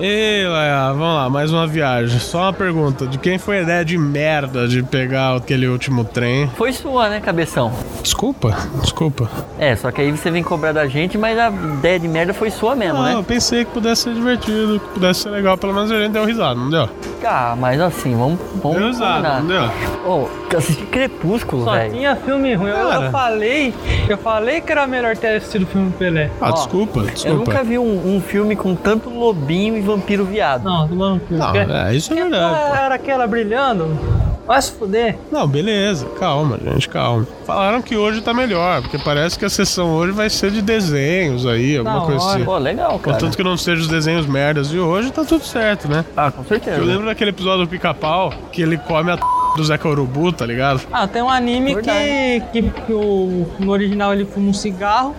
Ei, Laia, vamos lá, mais uma viagem. Só uma pergunta: de quem foi a ideia de merda de pegar aquele último trem? Foi sua, né, cabeção? Desculpa, desculpa. É, só que aí você vem cobrar da gente, mas a ideia de merda foi sua mesmo, Ah, né? eu pensei que pudesse ser divertido, que pudesse ser legal, pelo menos a gente deu risada, não deu? Ah, mas assim, vamos, vamos Deu risada, combinar. não deu? Ô, assisti Crepúsculo, Só velho. tinha filme ruim. Eu, Cara. eu falei, eu falei que era melhor ter assistido o filme do Pelé. Ah, Ó, desculpa, Eu desculpa. nunca vi um, um filme com tanto lobinho e vampiro viado. Não, do vampiro. Não, é, isso é verdade. Era aquela brilhando. Vai se fuder. Não, beleza, calma, gente, calma. Falaram que hoje tá melhor, porque parece que a sessão hoje vai ser de desenhos aí, alguma coisa assim. Pô, legal, cara. Contanto que não seja os desenhos merdas de hoje, tá tudo certo, né? Ah, com certeza. Eu lembro daquele episódio do Pica-Pau que ele come a do Zeca Urubu, tá ligado? Ah, tem um anime que, que, que o, no original ele fuma um cigarro,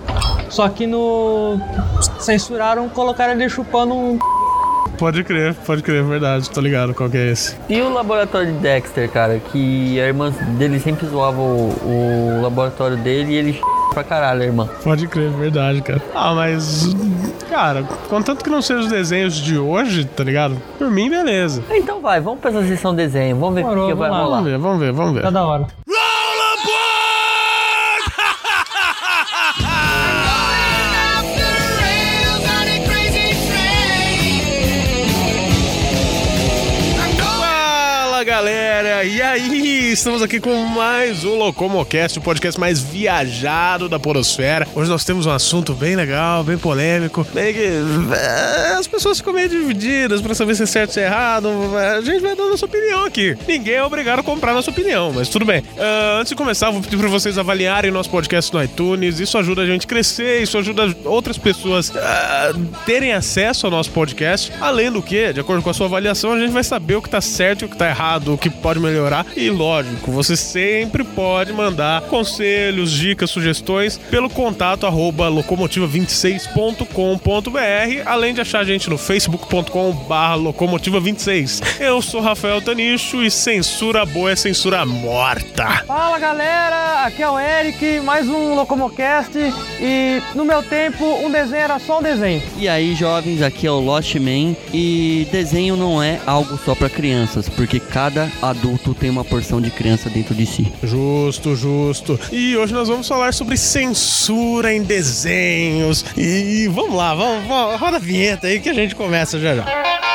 só que no. Censuraram, colocaram ele chupando um. Pode crer, pode crer, verdade, tô ligado qual que é esse. E o laboratório de Dexter, cara, que a irmã dele sempre zoava o, o laboratório dele e ele pra caralho, a irmã. Pode crer, verdade, cara. Ah, mas. Cara, contanto que não seja os desenhos de hoje, tá ligado? Por mim, beleza. Então vai, vamos pra essa sessão desenho, vamos ver o Demorou, que vai lá. rolar. Vamos ver, vamos ver, vamos ver. Tá da hora. E aí? Estamos aqui com mais um Locomocast, o podcast mais viajado da Podosfera. Hoje nós temos um assunto bem legal, bem polêmico, bem que é, as pessoas ficam meio divididas pra saber se é certo ou se é errado. A gente vai dar nossa opinião aqui. Ninguém é obrigado a comprar nossa opinião, mas tudo bem. Ah, antes de começar, vou pedir pra vocês avaliarem nosso podcast no iTunes. Isso ajuda a gente a crescer, isso ajuda outras pessoas a terem acesso ao nosso podcast. Além do que, de acordo com a sua avaliação, a gente vai saber o que tá certo e o que tá errado, o que pode melhorar. E lógico, você sempre pode mandar conselhos, dicas, sugestões pelo contato arroba locomotiva26.com.br, além de achar a gente no facebook.com barra locomotiva26. Eu sou Rafael Tanicho e censura boa é censura morta. Fala galera, aqui é o Eric, mais um Locomocast e no meu tempo um desenho era só um desenho. E aí, jovens, aqui é o Lost Man e desenho não é algo só pra crianças, porque cada adulto tem uma porção de criança dentro de si. Justo, justo. E hoje nós vamos falar sobre censura em desenhos. E vamos lá, vamos, vamos roda a vinheta aí que a gente começa já já.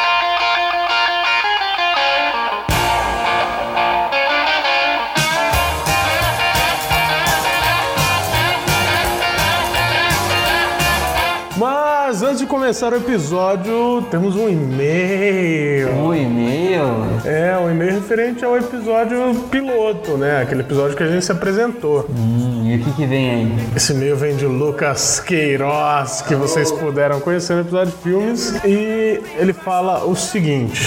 Antes de começar o episódio, temos um e-mail. Um e-mail? É, um e-mail referente ao episódio piloto, né? Aquele episódio que a gente se apresentou. Hum, e o que que vem aí? Esse e-mail vem de Lucas Queiroz, que vocês puderam conhecer no episódio de filmes. E ele fala o seguinte: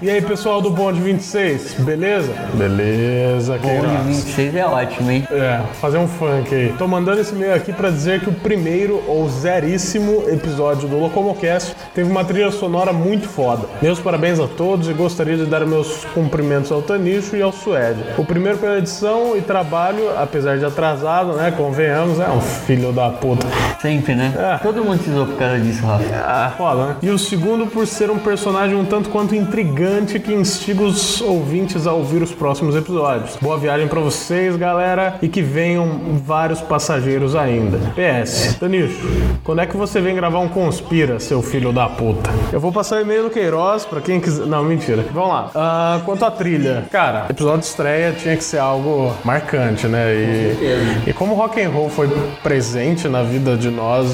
E aí, pessoal do Bonde 26, beleza? Beleza, Queiroz. 26 é ótimo, hein? É, fazer um funk aí. Tô mandando esse e-mail aqui pra dizer que o primeiro ou zeríssimo episódio do Locomocast teve uma trilha sonora muito foda. Meus parabéns a todos e gostaria de dar meus cumprimentos ao Tanicho e ao Suede. O primeiro pela edição e trabalho, apesar de atrasado, né? Convenhamos, é um filho da puta. Sempre, né? É. Todo mundo precisou por causa disso, Rafa. Ah, foda, né? E o segundo por ser um personagem um tanto quanto intrigante que instiga os ouvintes a ouvir os próximos episódios. Boa viagem pra vocês, galera, e que venham vários passageiros ainda. PS, Tanicho, quando é que você vem gravar um Conspira, seu filho da puta? Eu vou passar o e-mail do Queiroz pra quem quiser. Não, mentira. Vamos lá. Ah, quanto à trilha, cara, episódio de estreia tinha que ser algo marcante, né? E, e como rock and roll foi presente na vida de nós,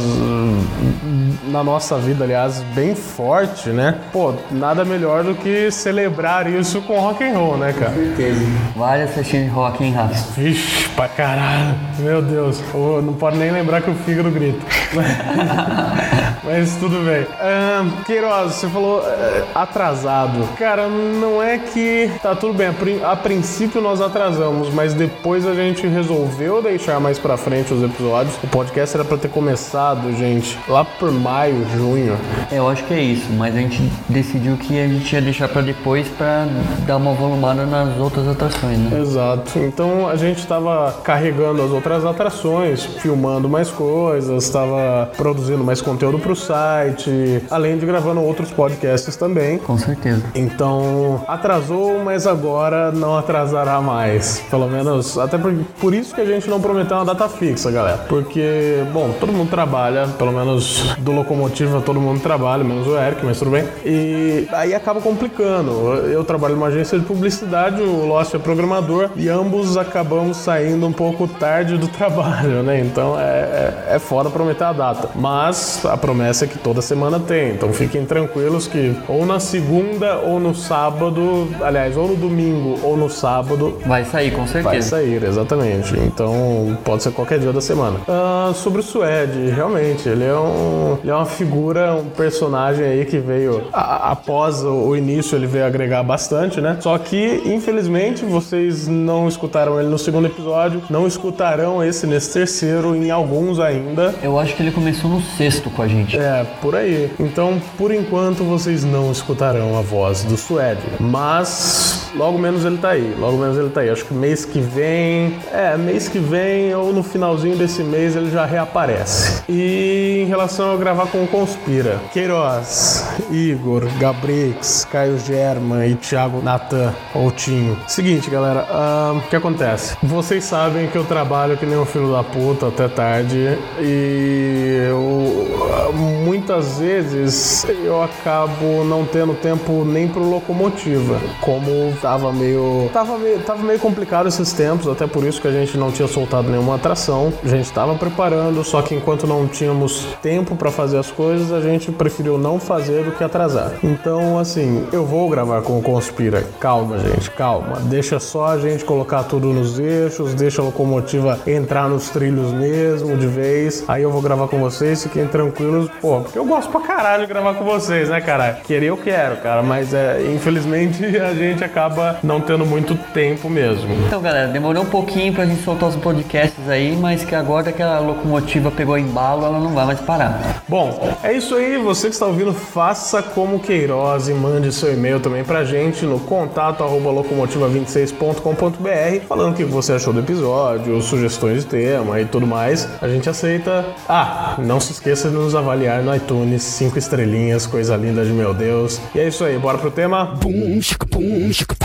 na nossa vida, aliás, bem forte, né? Pô, nada melhor do que celebrar isso com rock and roll, né, cara? certeza. Várias sessões de rock, hein, Rafa? Vixe, pra caralho. Meu Deus. Ô, não pode nem lembrar que o fígado grita. Mas tudo bem. Ahn, Queiroz, você falou eh, atrasado. Cara, não é que tá tudo bem. A, a princípio nós atrasamos, mas depois a gente resolveu deixar mais pra frente os episódios. O podcast era pra ter começado, gente, lá por maio, junho. É, Eu acho que é isso, mas a gente decidiu que a gente ia deixar pra depois pra dar uma volumada nas outras atrações, né? Exato. Então a gente estava carregando as outras atrações, filmando mais coisas, estava produzindo mais conteúdo pro pro site, além de gravando outros podcasts também. Com certeza. Então, atrasou, mas agora não atrasará mais. Pelo menos, até por, por isso que a gente não prometeu uma data fixa, galera. Porque, bom, todo mundo trabalha, pelo menos do Locomotiva todo mundo trabalha, menos o Eric, mas tudo bem. E aí acaba complicando. Eu trabalho numa agência de publicidade, o Lost é programador, e ambos acabamos saindo um pouco tarde do trabalho, né? Então é, é, é foda prometer a data. Mas a promessa é que toda semana tem. Então fiquem tranquilos que ou na segunda ou no sábado, aliás, ou no domingo ou no sábado, Vai sair, com certeza. Vai sair, exatamente. Então pode ser qualquer dia da semana. Ah, sobre o Suede, realmente, ele é, um, ele é uma figura, um personagem aí que veio a- após o início, ele veio agregar bastante, né? Só que, infelizmente, vocês não escutaram ele no segundo episódio, não escutarão esse nesse terceiro, em alguns ainda. Eu acho que ele começou no sexto com a gente. É, por aí. Então, por enquanto, vocês não escutarão a voz do Suede. Mas, logo menos ele tá aí. Logo menos ele tá aí. Acho que mês que vem. É, mês que vem ou no finalzinho desse mês ele já reaparece. E em relação a gravar com o Conspira, Queiroz, Igor, Gabrix, Caio German e Thiago Natan ou Tinho. Seguinte, galera, o que acontece? Vocês sabem que eu trabalho que nem um filho da puta até tarde e eu, muitas vezes eu acabo não tendo tempo nem pro locomotiva, como tava meio, tava meio, tava meio complicado esses tempos, até por isso que a gente não tinha soltado nenhuma atração. A gente tava preparando, só que enquanto não tínhamos tempo para fazer as coisas, a gente preferiu não fazer do que atrasar. Então, assim, eu vou gravar com o Conspira. Calma, gente, calma. Deixa só a gente colocar tudo nos eixos, deixa a locomotiva entrar nos trilhos mesmo, de vez. Aí eu vou gravar com vocês, fiquem tranquilos. Pô, porque eu gosto pra caralho de gravar com vocês, né, cara? Querer eu quero, cara, mas é, infelizmente a gente acaba não tendo muito tempo mesmo. Então, galera, demorou um pouquinho pra gente soltar os podcasts aí, mas que agora que a locomotiva pegou embalo, ela não vai mais parar. Bom, é isso aí. Você que está ouvindo, faça como Queiroz e mande seu e-mail também pra gente no contato arroba locomotiva26.com.br falando o que você achou do episódio, sugestões de tema e tudo mais. A gente aceita. Ah, não se esqueça de nos avaliar no iTunes, cinco estrelinhas, coisa linda de meu Deus. E é isso aí, bora pro tema? boom, shaka boom, tuka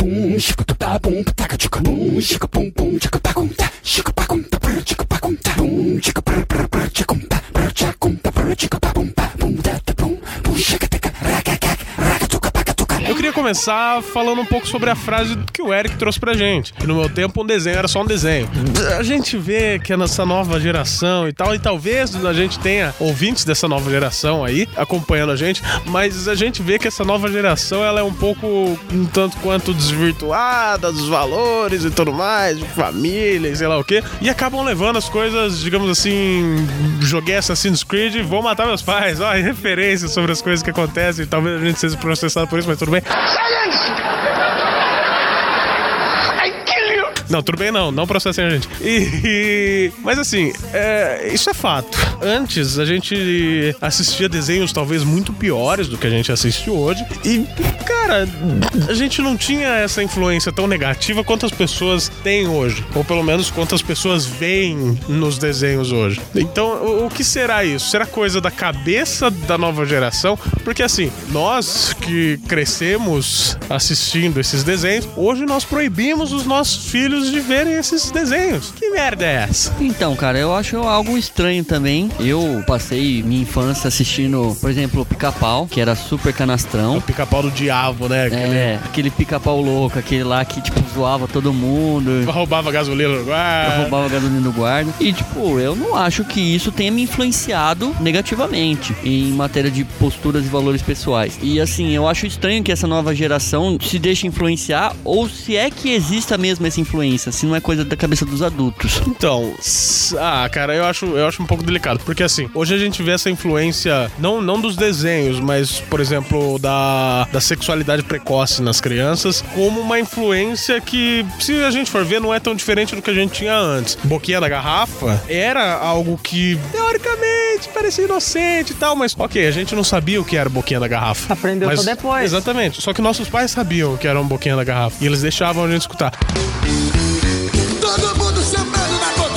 boom, shaka da ba boom, taka chaka boom, shaka boom boom, chaka ba boom da, shaka ba boom da, brr chaka ba boom da, boom chaka brr brr brr chaka boom da, brr chaka boom da, brr chaka ba boom ba boom da da boom, boom shaka taka raka. Queria começar falando um pouco sobre a frase que o Eric trouxe pra gente. Que no meu tempo um desenho era só um desenho. A gente vê que é nessa nova geração e tal, e talvez a gente tenha ouvintes dessa nova geração aí acompanhando a gente, mas a gente vê que essa nova geração ela é um pouco um tanto quanto desvirtuada dos valores e tudo mais, de família e sei lá o quê, e acabam levando as coisas, digamos assim, joguei Assassin's Creed, vou matar meus pais, ó, referências sobre as coisas que acontecem, talvez a gente seja processado por isso, mas tudo bem. 啥也你 Não, tudo bem não, não processem a gente. E, mas assim, é, isso é fato. Antes a gente assistia desenhos talvez muito piores do que a gente assiste hoje. E, cara, a gente não tinha essa influência tão negativa quanto as pessoas têm hoje. Ou pelo menos quantas pessoas veem nos desenhos hoje. Então, o, o que será isso? Será coisa da cabeça da nova geração? Porque assim, nós que crescemos assistindo esses desenhos, hoje nós proibimos os nossos filhos de verem esses desenhos. Que merda é essa? Então, cara, eu acho algo estranho também. Eu passei minha infância assistindo, por exemplo, o Pica-Pau, que era super canastrão. O pica-pau do diabo, né? Aquele É, aquele pica-pau louco, aquele lá que, tipo, zoava todo mundo. roubava gasolina no guarda. roubava gasolina do guarda. E, tipo, eu não acho que isso tenha me influenciado negativamente em matéria de posturas e valores pessoais. E, assim, eu acho estranho que essa nova geração se deixe influenciar, ou se é que exista mesmo essa influência, se não é coisa da cabeça dos adultos. Então, ah, cara, eu acho, eu acho um pouco delicado. Porque assim, hoje a gente vê essa influência, não, não dos desenhos, mas, por exemplo, da, da sexualidade precoce nas crianças, como uma influência que, se a gente for ver, não é tão diferente do que a gente tinha antes. Boquinha da garrafa era algo que, teoricamente, parecia inocente e tal, mas, ok, a gente não sabia o que era boquinha da garrafa. Aprendeu Mas- só depois. Exatamente. Só que nossos pais sabiam que era um boquinha da garrafa. E eles deixavam a gente escutar. Todo mundo chamando na boquinha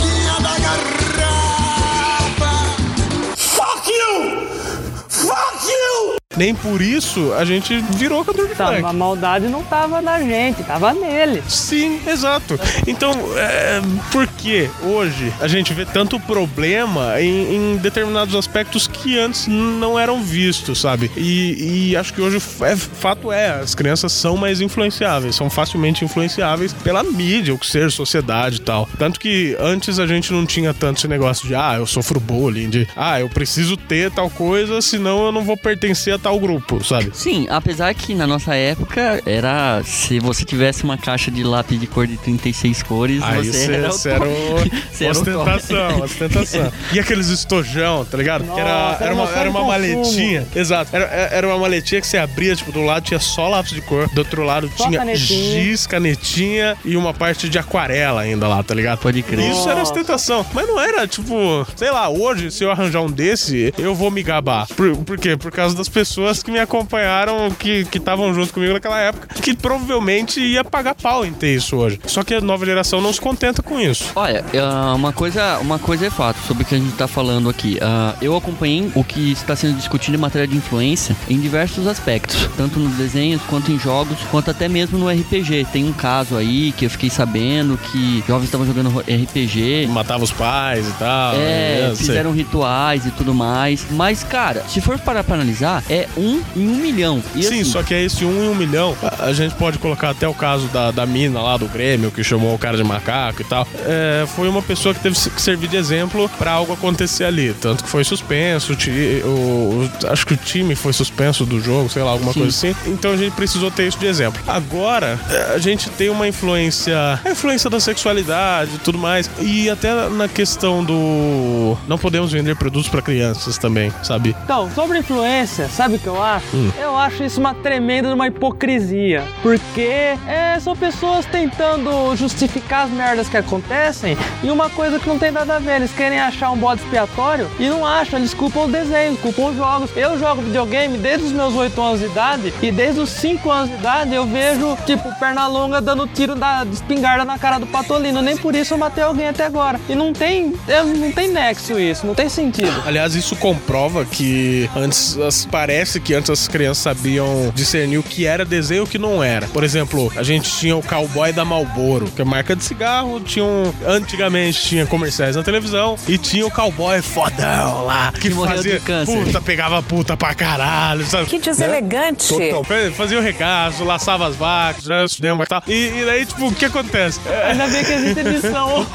Nem por isso a gente virou cantor de Tá, a maldade não tava na gente, tava nele. Sim, exato. Então, é, por que hoje a gente vê tanto problema em, em determinados aspectos que antes não eram vistos, sabe? E, e acho que hoje é, fato é, as crianças são mais influenciáveis, são facilmente influenciáveis pela mídia, o que seja, sociedade e tal. Tanto que antes a gente não tinha tanto esse negócio de, ah, eu sofro bullying, de, ah, eu preciso ter tal coisa, senão eu não vou pertencer a tal grupo, sabe? Sim, apesar que na nossa época era. Se você tivesse uma caixa de lápis de cor de 36 cores, Aí você você era você era o- ostentação, ostentação. E aqueles estojão, tá ligado? que era, Nossa, era uma, era uma maletinha. Exato. Era, era uma maletinha que você abria, tipo, do lado tinha só lápis de cor, do outro lado Só tinha canetinha. giz, canetinha e uma parte de aquarela ainda lá, tá ligado? Pode crer. Isso era Nossa. ostentação. Mas não era, tipo, sei lá, hoje, se eu arranjar um desse, eu vou me gabar. Por, por quê? Por causa das pessoas que me acompanharam, que estavam junto comigo naquela época, que provavelmente ia pagar pau em ter isso hoje. Só que a nova geração não se contenta com isso. Olha, ah, uma coisa, uma coisa é fato sobre o que a gente tá falando aqui. Ah, eu acompanhei o que está sendo discutido em matéria de influência em diversos aspectos, tanto nos desenhos, quanto em jogos, quanto até mesmo no RPG. Tem um caso aí que eu fiquei sabendo que jovens estavam jogando RPG. Matava os pais e tal. É, sei. fizeram rituais e tudo mais. Mas, cara, se for parar pra analisar, é um em um milhão. E Sim, assim, só que é esse um em um milhão. A, a gente pode colocar até o caso da, da mina lá do Grêmio, que chamou o cara de macaco e tal. É, foi uma pessoa que teve que servir de exemplo pra algo acontecer ali. Tanto que foi suspenso, o, o- o- acho que o time foi suspenso do jogo, sei lá, alguma Sim. coisa assim. Então a gente precisou ter isso de exemplo. Agora, é, a gente tem uma influência, a influência da sexualidade e tudo mais. E até na questão do. Não podemos vender produtos pra crianças também, sabe? Então, sobre influência, sabe o que eu acho? Hum. Eu acho isso uma tremenda uma hipocrisia. Porque é, são pessoas tentando justificar as merdas que acontecem e uma coisa que não tem nada a ver. Eles querem achar um bode expiatório e não acham, eles culpam os desenhos, culpam os jogos. Eu jogo videogame desde os meus 8 anos de idade e desde os 5 anos de idade eu vejo, tipo, perna longa dando tiro da espingarda na cara do Patolino. Nem por isso eu matei alguém até agora. E não tem, não tem nexo isso, não tem sentido. Aliás, isso comprova que antes as- parece que antes as crianças sabiam discernir o que era desenho e o que não era. Por exemplo, a gente tinha o cowboy da Marlboro, que é marca de cigarro, tinha um, antigamente tinha comerciais na televisão e tinha o cowboy fodão lá que, Que morreu fazia de câncer. puta, pegava puta pra caralho, sabe? Que deselegante. Fa- Fazia o regaço, laçava as vacas, cinema e tal. E, e daí, tipo, o que acontece? Ainda bem que existe edição.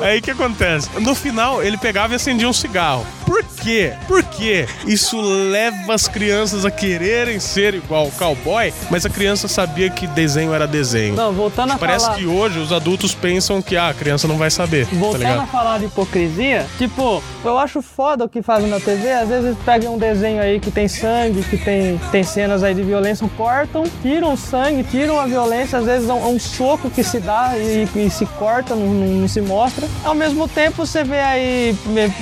Aí o que acontece? No final, ele pegava e acendia um cigarro. Por quê? Porque isso leva as crianças a quererem ser igual o cowboy, mas a criança sabia que desenho era desenho. Não, voltando a Parece falar. que hoje os adultos pensam que ah, a criança não vai saber. Tá Voltando a ligado? falar de hipocrisia, tipo, eu acho foda o que fazem na TV. Às vezes eles pegam um desenho aí que tem sangue, que tem, tem cenas aí de violência, cortam, tiram o sangue, tiram a violência. Às vezes é um, é um soco que se dá e, e se corta, não, não- não se mostra. Ao mesmo tempo, você vê aí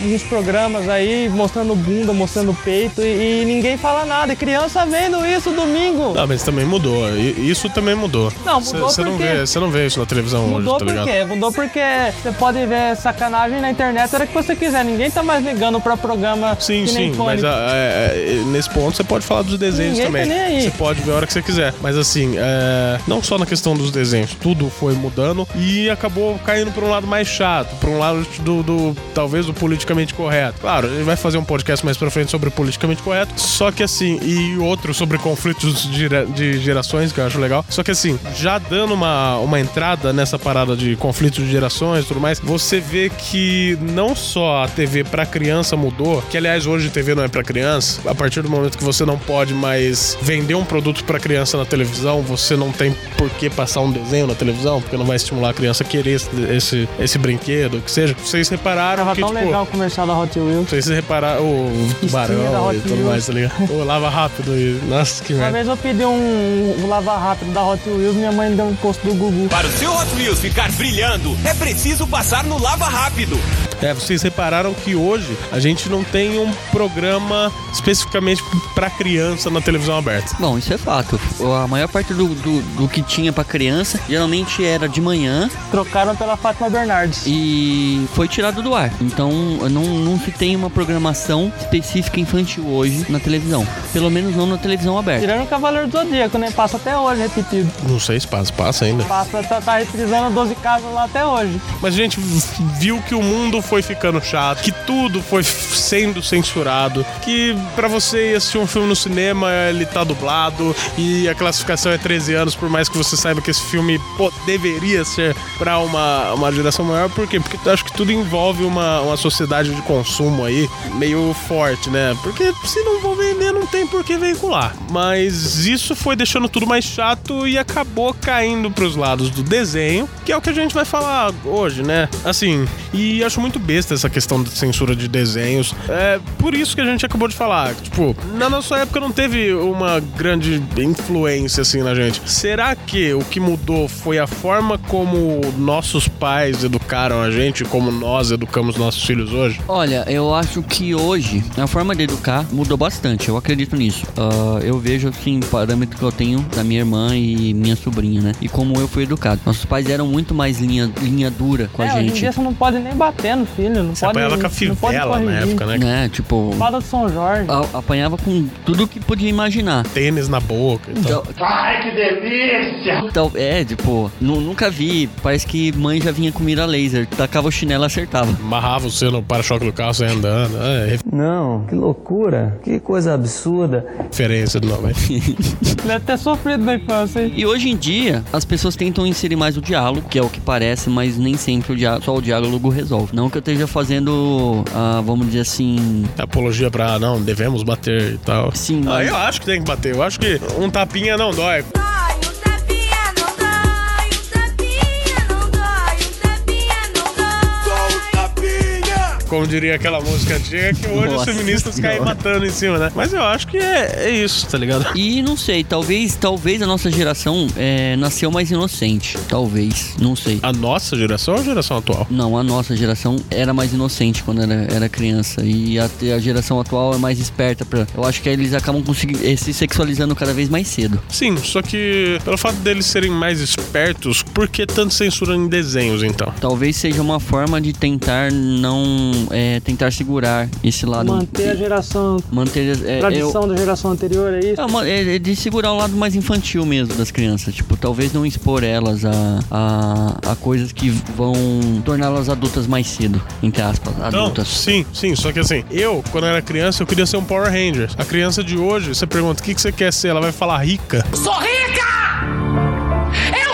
uns programas aí mostrando bunda, mostrando peito e, e ninguém fala nada. E criança vendo isso domingo. Não, mas também mudou. I- Isso também mudou. Não, mudou Você não porque- vê, você não vê isso na televisão Mudou hoje, tá por ligado? quê? Mudou porque você pode ver sacanagem na internet a hora que você quiser. Ninguém tá mais ligando pra programa Sim, que nem sim, Pânico. mas ah, é, é, nesse ponto você pode falar dos desenhos Ninguém também. tá nem aí. Você pode ver a hora que você quiser. Mas assim, é, não só na questão dos desenhos, tudo foi mudando e acabou caindo pra um lado mais chato, pra um lado do, do- talvez do politicamente correto. Claro, ele vai fazer um podcast mais pra frente sobre politicamente correto, só que assim, e outro sobre conflitos de, gera- de gerações, que eu acho legal. Só que assim, já dando uma, uma entrada nessa parada de conflitos de gerações e tudo mais, você vê que não só a TV pra criança mudou, que aliás hoje a TV não é pra criança, a partir do momento que você não pode mais vender um produto pra criança na televisão, você não tem por que passar um desenho na televisão, porque não vai estimular a criança a querer esse, esse, esse brinquedo, o que seja. Vocês repararam Tava que, tão tipo, legal o comercial da Hot Wheels. Não sei se vocês repararam o tubarão e tudo mais, tá ligado? O lava rápido e. Nossa, que Uma merda. vez eu pedi um, um lava rápido da Hot Wheels minha mãe deu um posto do Gugu. Para o seu Hot Wheels ficar brilhando, é preciso passar no Lava Rápido. É, vocês repararam que hoje a gente não tem um programa especificamente pra criança na televisão aberta. Bom, isso é fato. A maior parte do, do, do que tinha pra criança geralmente era de manhã Trocaram pela Fátima Bernardes. e foi tirado do ar. Então não, não se tem uma programação específica infantil hoje na televisão. Pelo menos não na televisão aberta. Tirando o Cavaleiro do Zodíaco, né? Passa até hoje repetido. Não sei se passa, passa ainda. Passa, tá, tá reprisando 12 casas lá até hoje. Mas a gente viu que o mundo foi ficando chato, que tudo foi sendo censurado, que pra você ir assistir um filme no cinema ele tá dublado e a classificação é 13 anos, por mais que você saiba que esse filme pô, deveria ser pra uma, uma geração maior. Por quê? Porque acho que tudo envolve uma, uma sociedade de consumo aí meio forte, né? Porque se não vou vender, não tem por que veicular. Mas isso foi deixando tudo mais chato e acabou caindo pros lados do desenho, que é o que a gente vai falar hoje, né? Assim, e acho muito besta essa questão de censura de desenhos. É por isso que a gente acabou de falar. Tipo, na nossa época não teve uma grande influência assim na gente. Será que o que mudou foi a forma como nossos pais educaram a gente, como nós educamos nossos filhos hoje? Olha, eu acho que hoje a forma de educar mudou bastante. Eu acredito nisso. Ah, eu vejo assim parâmetro que eu tenho da minha irmã e minha sobrinha, né? E como eu fui educado. Nossos pais eram muito mais linha, linha dura com é, a hoje em gente. dia você não pode nem bater no filho. Não Você pode, apanhava com a fivela na época, né? Né? Tipo, Espada do São Jorge. a- apanhava com tudo que podia imaginar. Tênis na boca e tal. Então, Ai, que delícia! Então, é, tipo, nu- nunca vi. Parece que mãe já vinha com mira laser. Tacava o chinelo e acertava. Amarrava você no para-choque do carro, saia andando. É Não, que loucura, que coisa absurda. referência do nome. Deve ter sofrido na infância, hein? E hoje em dia, as pessoas tentam inserir mais o diálogo, que é o que parece, mas nem sempre o diá- só o diálogo resolve. Não que eu esteja fazendo, ah, vamos dizer assim. Apologia pra, não, devemos bater e tal. Sim, Ah, mas- eu acho que tem que bater. Eu acho que um tapinha não dói. Dói, Como diria aquela música antiga, que hoje os Nossa feministas caem matando em cima, né? Mas eu acho que é, é isso, tá ligado? E não sei, talvez, talvez a nossa geração é, nasceu mais inocente. Talvez, não sei. A nossa geração ou a geração atual? Não, a nossa geração era mais inocente quando era, era criança. E a, a geração atual é mais esperta pra. Eu acho que eles acabam conseguindo eh, se sexualizando cada vez mais cedo. Sim, só que pelo fato deles serem mais espertos, por que tanto censura em desenhos então? Talvez seja uma forma de tentar não. É, tentar segurar esse lado. Manter a geração, Manter. é, eu- tradição da geração anterior, é isso? É, uma- é- é de segurar o lado mais infantil mesmo das crianças. Tipo, talvez não expor elas a, a, a coisas que vão torná-las adultas mais cedo. Entre aspas, Não, adultas. sim, sim, só que assim, eu, quando era criança, eu queria ser um Power Ranger. A criança de hoje, você pergunta o que, que você quer ser, ela vai falar rica. Sou rica! Eu sou rica!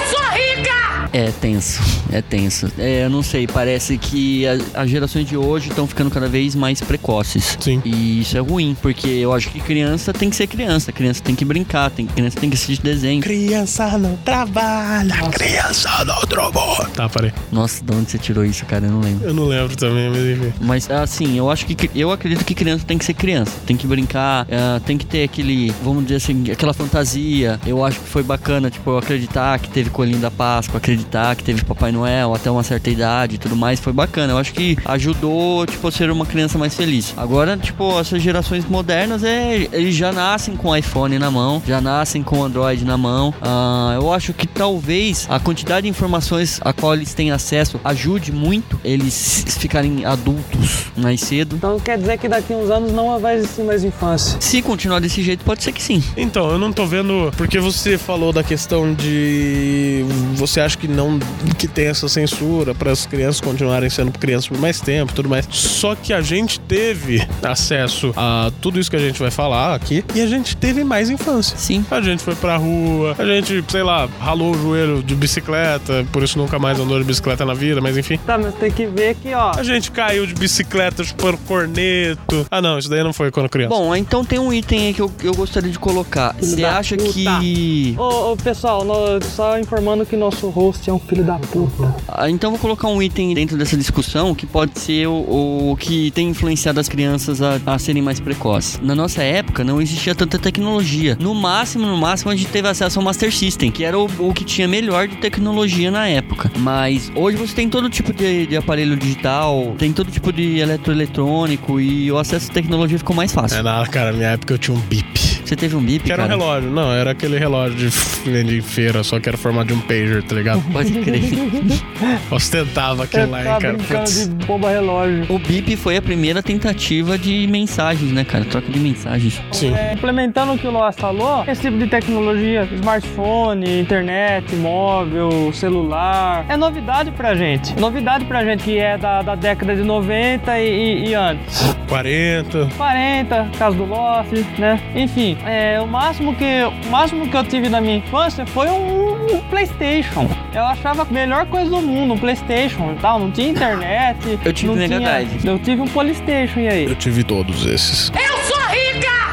É tenso, é tenso. É, eu não sei, parece que as gerações de hoje estão ficando cada vez mais precoces. Sim. E isso é ruim, porque eu acho que criança tem que ser criança, criança tem que brincar, tem, criança tem que assistir desenho. Criança não trabalha, criança não trabalha. Tá, parei. Nossa, de onde você tirou isso, cara? Eu não lembro. Eu não lembro também, mas enfim. Mas assim, eu acho que eu acredito que criança tem que ser criança, tem que brincar, eh, tem que ter aquele, vamos dizer assim, aquela fantasia. Eu acho que foi bacana, tipo, eu acreditar que teve coelhinho da Páscoa, acreditar que teve Papai Noel até uma certa idade e tudo mais, foi bacana. Eu acho que ajudou, tipo, a ser uma criança mais feliz. Agora, tipo, essas gerações modernas, é, eles já nascem com iPhone na mão, já nascem com Android na mão. Ah, eu acho que talvez a quantidade de informações a qual eles têm acesso ajude muito eles ficarem adultos mais cedo. Então quer dizer que daqui a uns anos não vai existir mais infância. Se continuar desse jeito, pode ser que sim. Então, eu não tô vendo. Porque você falou da questão de. Você acha que não. que tem essa censura para as crianças continuarem sendo crianças por mais tempo tudo mais. Só que a gente teve acesso a tudo isso que a gente vai falar aqui e a gente teve mais infância. Sim. A gente foi pra rua, a gente, sei lá, ralou o joelho de bicicleta, por isso nunca mais andou de bicicleta na vida, mas enfim. Tá, mas tem que ver que, ó. A gente caiu de bicicleta chupando corneto. Ah, não, isso daí não foi quando criança. Bom, então tem um item aí que eu, eu gostaria de colocar. Você acha puta. que. Ô, ô, pessoal, no- só informando que nosso host é um filho da puta. Ah, Então vou colocar um item dentro dessa discussão que pode ser o, o que tem influenciado as crianças a, a serem mais precoces. Na nossa época não existia tanta tecnologia. No máximo, no máximo, a gente teve acesso ao Master System, que era o, o que tinha melhor de tecnologia na época. Mas hoje você tem todo tipo de, de aparelho digital, tem todo tipo de eletroeletrônico e o acesso à tecnologia ficou mais fácil. É, na cara, na minha época eu tinha um bip. Você teve um bip, Que era um relógio. Não, era aquele relógio de de feira, só que era formado de um pager, tá ligado? Pode crer. Ostentava aquilo lá, hein, cara. brincando Putz. de bomba relógio. O bip foi a primeira tentativa de mensagens, né, cara? Troca de mensagens. Sim. É, implementando o que o Loas falou, esse tipo de tecnologia, smartphone, internet, móvel, celular, é novidade pra gente. Novidade pra gente que é da, da década de 90 e, e- e antes. 40. 40, caso do Lost, né? Enfim, é, o, máximo que, o máximo que eu tive na minha infância foi um, um Playstation. Eu achava a melhor coisa do mundo, um Playstation e tal. Não tinha internet. Eu tive tinha- Drive. Eu tive um Polystation, e aí? Eu tive todos esses. Eu!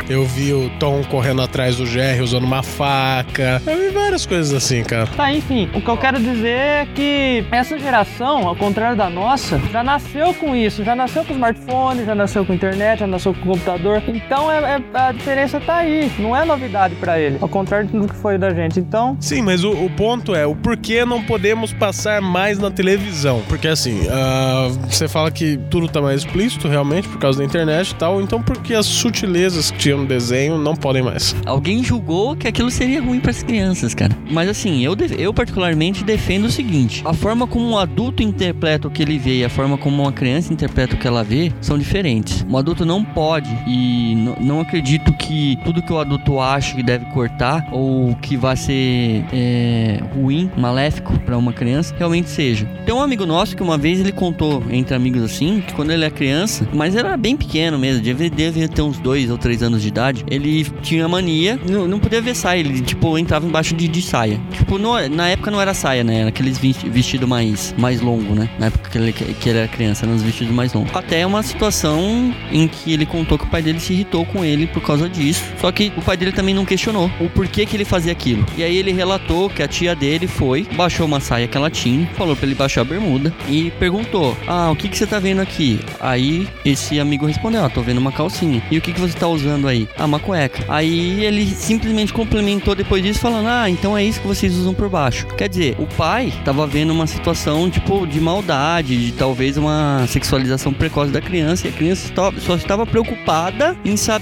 Eu vi o Tom correndo atrás do Jerry usando uma faca. Eu vi várias coisas assim, cara. Tá, enfim, o que eu quero dizer é que essa geração, ao contrário da nossa, já nasceu com isso, já nasceu com smartphone, já nasceu com internet, já nasceu com computador. Então é, é- a diferença tá aí, não é novidade pra eles, ao contrário do que foi da gente. Então, Sim, mas o, o ponto é o porquê não podemos passar mais na televisão. Porque assim, ah, você fala que tudo tá mais explícito realmente por causa da internet e tal. Então por que as sutilezas que no desenho não podem mais? Alguém julgou que aquilo seria ruim para as crianças, cara. Mas assim, eu, eu particularmente defendo o seguinte: a forma como um adulto interpreta o que ele vê e a forma como uma criança interpreta o que ela vê são diferentes. Um adulto não pode e não acredito que tudo que o adulto acha que deve cortar ou que vai ser é, ruim, maléfico para uma criança, realmente seja. Tem um amigo nosso que uma vez ele contou entre amigos assim que quando ele era criança, mas era bem pequeno mesmo, devia, devia ter uns dois ou três anos de idade, ele tinha mania, não, não podia ver saia, ele tipo entrava embaixo de, de saia. Tipo, no- na época não era saia, né? Era aqueles vesti- vestido mais, mais longo, né? Na época que ele, que ele era criança, eram os vestidos mais longos. Até uma situação em que ele contou que o pai dele se irritou com ele por causa disso. Só que o pai dele também não questionou o porquê que ele fazia aquilo. E aí ele relatou que a tia dele foi, baixou uma saia que ela tinha, falou pra ele baixar a bermuda e perguntou: Ah, o que, que você tá vendo aqui? Aí esse amigo respondeu: Ah, tô vendo uma calcinha. E o que, que você tá usando aí? Ah, uma cueca. Aí ele simplesmente complementou depois disso, falando: Ah, então é isso que vocês usam por baixo. Quer dizer, o pai tava vendo uma situação tipo de maldade, de talvez uma sexualização precoce da criança, e a criança só estava preocupada em saber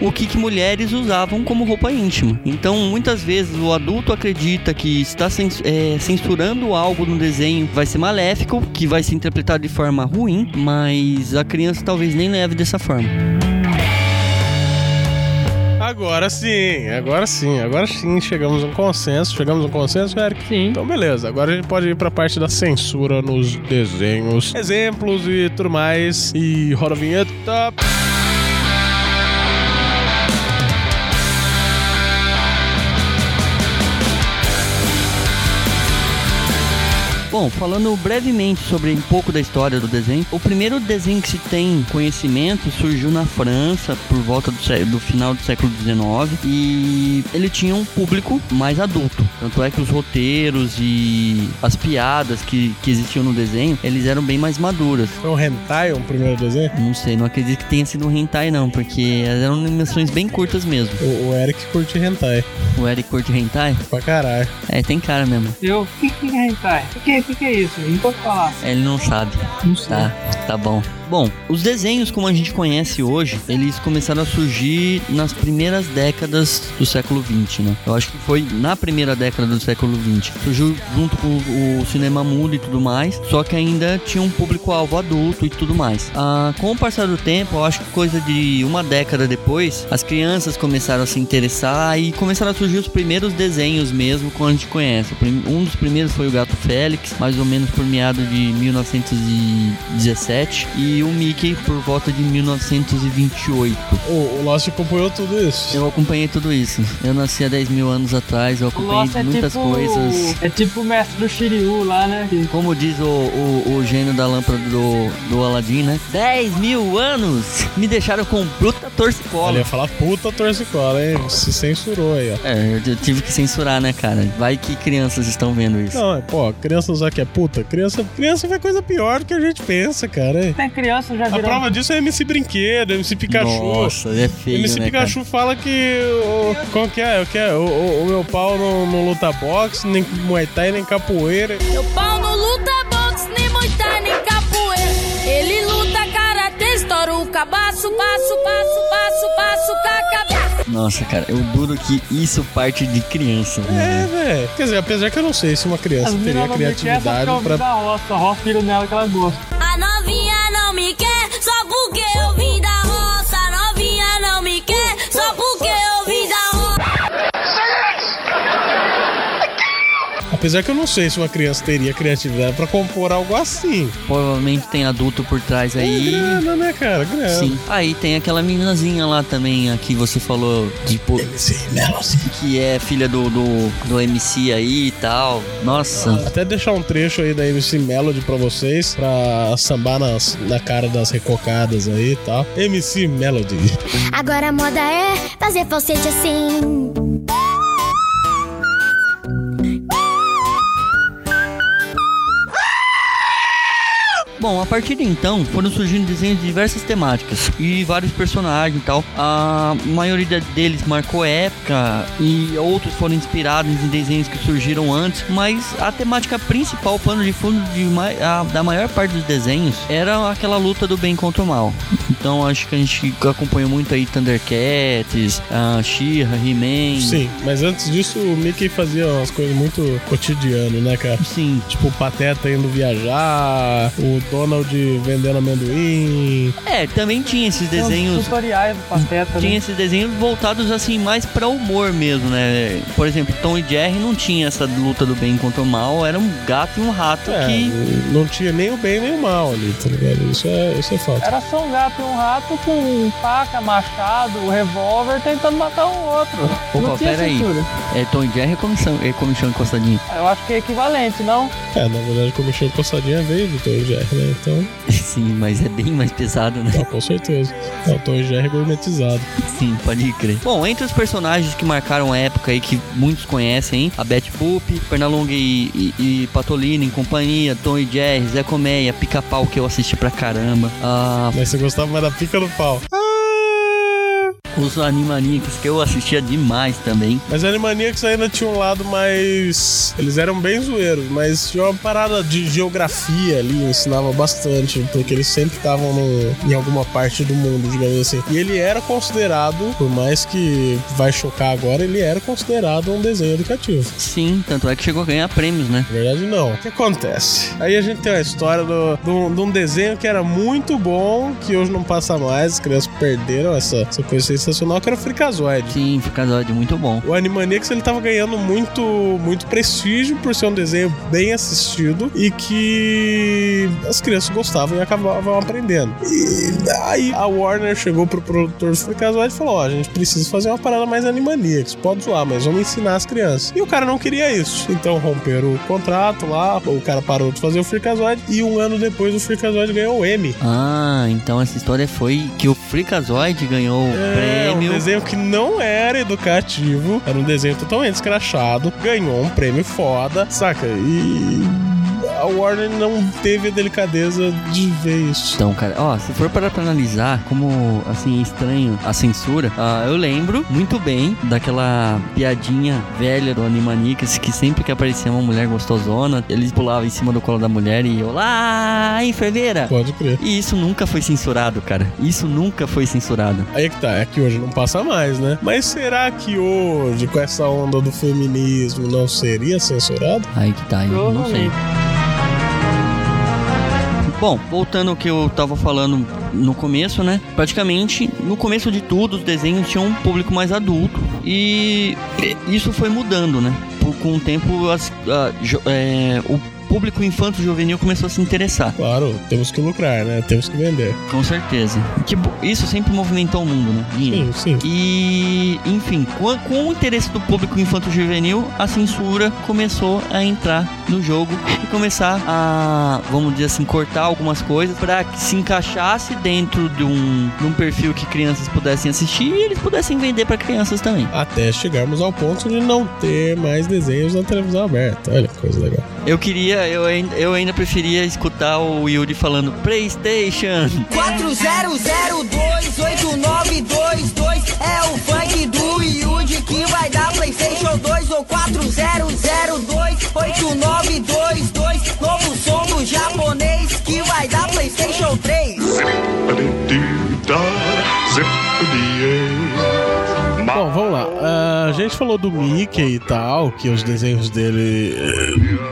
o que, que mulheres usavam como roupa íntima. Então, muitas vezes o adulto acredita que está é, censurando algo no desenho vai ser maléfico, que vai ser interpretado de forma ruim, mas a criança talvez nem leve dessa forma. Agora sim, agora sim, agora sim chegamos a um consenso. Chegamos a um consenso, Eric? sim. Então, beleza. Agora a gente pode ir pra parte da censura nos desenhos, exemplos e tudo mais. E roda a vinheta. Bom, falando brevemente sobre um pouco da história do desenho, o primeiro desenho que se tem conhecimento surgiu na França por volta do, do final do século XIX e ele tinha um público mais adulto. Tanto é que os roteiros e as piadas que, que existiam no desenho, eles eram bem mais maduras. Foi um hentai, um primeiro desenho? Não sei, não acredito que tenha sido um hentai não, porque eram animações bem curtas mesmo. O, o Eric curte hentai. O Eric curte hentai? Pra caralho. É, tem cara mesmo. Eu, o que, que é hentai? O que, que, que é isso? Não pode falar. Ele não sabe. Não sei. Tá, tá bom. Bom, os desenhos como a gente conhece hoje, eles começaram a surgir nas primeiras décadas do século XX, né? Eu acho que foi na primeira década do século XX. Surgiu junto com o, cinema mudo e tudo mais, só que ainda tinha um público-alvo adulto e tudo mais. Ah, com o passar do tempo, eu acho que coisa de uma década depois, as crianças começaram a se interessar e começaram a surgir os primeiros desenhos mesmo, como a gente conhece. Um dos primeiros foi o Gato Félix, mais ou menos por meado de 1917, e o Mickey por volta de 1928. O, o Lost acompanhou tudo isso. Eu acompanhei tudo isso. Eu nasci há 10 mil anos atrás, eu acompanhei Lost é muitas tipo. coisas. É tipo o mestre do Shiryu lá, né? Como diz o, o, o gênio da lâmpada do, do Aladdin, né? 10 mil anos me deixaram com bruta torcicola. Ele ia falar puta torcicola, hein? Se censurou aí, ó. É, eu tive que censurar, né, cara? Vai que crianças estão vendo isso. Não, é, pô, criança usar que é puta. Criança, criança vê coisa pior do que a gente pensa, cara. Tem criança já A prova disso é MC Brinquedo, MC Pikachu. Nossa, é feio, MC né, Pikachu fala que. O, como que é? O, que é? O, o- o meu pau não, não luta boxe, nem Muay Thai, nem capoeira. Meu pau não luta boxe, nem muay thai, nem capoeira. Ele luta karatê, estoura o cabaço, passo, passo, passo, passo, cara? Nossa, cara, eu duro que isso parte de criança. né? É, velho. Quer dizer, apesar que eu não sei se uma criança As teria criatividade pra. da roça. A roça vira nela que ela gosta. A novinha não me quer, só porque eu vim Apesar que eu não sei se uma criança teria criatividade pra compor algo assim. Provavelmente tem adulto por trás É aí. grana, né, cara? Grana. Sim. Aí tem aquela meninazinha lá também, a que você falou de pô, que é filha do, do, do MC aí e tal. Nossa. Até deixar um trecho aí da MC Melody pra vocês, pra sambar nas, na cara das recocadas aí e tal. MC Melody. Agora a moda é fazer falsete assim. Bom, a partir de então foram surgindo desenhos de diversas temáticas e vários personagens e tal. A maioria deles marcou época e outros foram inspirados em desenhos que surgiram antes, mas a temática principal, pano de fundo de ma- a- da maior parte dos desenhos era aquela luta do bem contra o mal. Então acho que a gente acompanhou muito aí Thundercats, a She-Ra, He-Man. Sim, mas antes disso o Mickey fazia umas coisas muito cotidiano, né, cara? Sim, Tipo o Pateta indo viajar, o Donald vendendo amendoim. é, também tinha esses desenhos tutoriais do Pateta, Tinha né? esses desenhos voltados assim mais pra humor mesmo, né? Por exemplo, Tom e Jerry não tinha essa luta do bem contra o mal, era um gato e um rato É, que não tinha nem o bem nem o mal ali, tá ligado? Isso é, isso é fato. Era só um gato e um rato com faca, machado, revólver tentando matar um outro. Opa, não tinha pera aí. censura. é Tom e Jerry é comichão, é encostadinho. Eu acho que é equivalente, não? É, na verdade, como encheu coçadinha veio do Tom e Jerry, né? Então, Sim, mas é bem mais pesado, né? tá, com certeza. É o Tom e Jerry gourmetizado. Sim, pode crer. Bom, entre os personagens que marcaram a época aí que muitos conhecem, hein? a Betty Boop, Pernalonga e, e, e Patolino em companhia, Tom e Jerry, Zé Colmeia, Pica-Pau que eu assisti pra caramba, ah, Mas você gostava mais da pica no pau. Os Animaniacs que eu assistia demais também. Mas Animaniacs ainda tinha um lado mais. Eles eram bem zoeiros, mas tinha uma parada de geografia ali, ensinava bastante, porque eles sempre estavam em alguma parte do mundo, digamos assim. E ele era considerado, por mais que vai chocar agora, ele era considerado um desenho educativo. Sim, tanto é que chegou a ganhar prêmios, né? Na verdade, não. O que acontece? Aí a gente tem a história do- do- de um desenho que era muito bom, que hoje não passa mais, as crianças perderam essa, essa coisa sensacional, que era o Freakazoid. Sim, Fricazóide, muito bom. O Animaniacs ele tava ganhando muito, muito prestígio por ser um desenho bem assistido e que as crianças gostavam e acabavam aprendendo. E aí a Warner chegou pro produtor do Freakazoid e falou: Ó, a gente precisa fazer uma parada mais Animaniacs. Pode zoar, mas vamos ensinar as crianças. E o cara não queria isso. Então romperam o contrato lá, o cara parou de fazer o Freakazoid e um ano depois o Freakazoid ganhou o Emmy. Ah, então essa história foi que o Freakazoid ganhou o É, prêmio. um desenho que não era educativo, era um desenho totalmente escrachado, ganhou um prêmio foda, saca? E a Warner não teve a delicadeza de ver isso. Então, cara, ó, se for parar pra analisar como, assim, é estranho a censura, ah, eu lembro muito bem daquela piadinha velha do Animaniacs que sempre que aparecia uma mulher gostosona, eles pulavam em cima do colo da mulher e olá, enfermeira! Pode crer. E isso nunca foi censurado, cara. Isso nunca foi censurado. Aí é que tá, é que hoje não passa mais, né? Mas será que hoje, com essa onda do feminismo, não seria censurado? Aí que tá, eu não sei. Bom, voltando ao que eu tava falando no começo, né? Praticamente, no começo de tudo, os desenhos tinham um público mais adulto. E isso foi mudando, né? Com o tempo, as- a- é, o público infanto-juvenil começou a se interessar. Claro, temos que lucrar, né? Temos que vender. Com certeza. Que bo- isso sempre movimentou o mundo, né? Dinheiro. Sim, sim. E, enfim, com, com o interesse do público infanto-juvenil, a censura começou a entrar no jogo e começar a, vamos dizer assim, cortar algumas coisas para que se encaixasse dentro de um, de um perfil que crianças pudessem assistir e eles pudessem vender para crianças também. Até chegarmos ao ponto de não ter mais desenhos na televisão aberta. Olha que coisa legal. Eu queria, eu ainda, eu ainda preferia escutar o Yuri falando PlayStation. 40028922 é o funk do Yudi que vai dar PlayStation 2 ou 40028922 novo som do japonês que vai dar PlayStation 3. Bom, vamos lá. Gente falou do Mickey e tal, que os desenhos dele,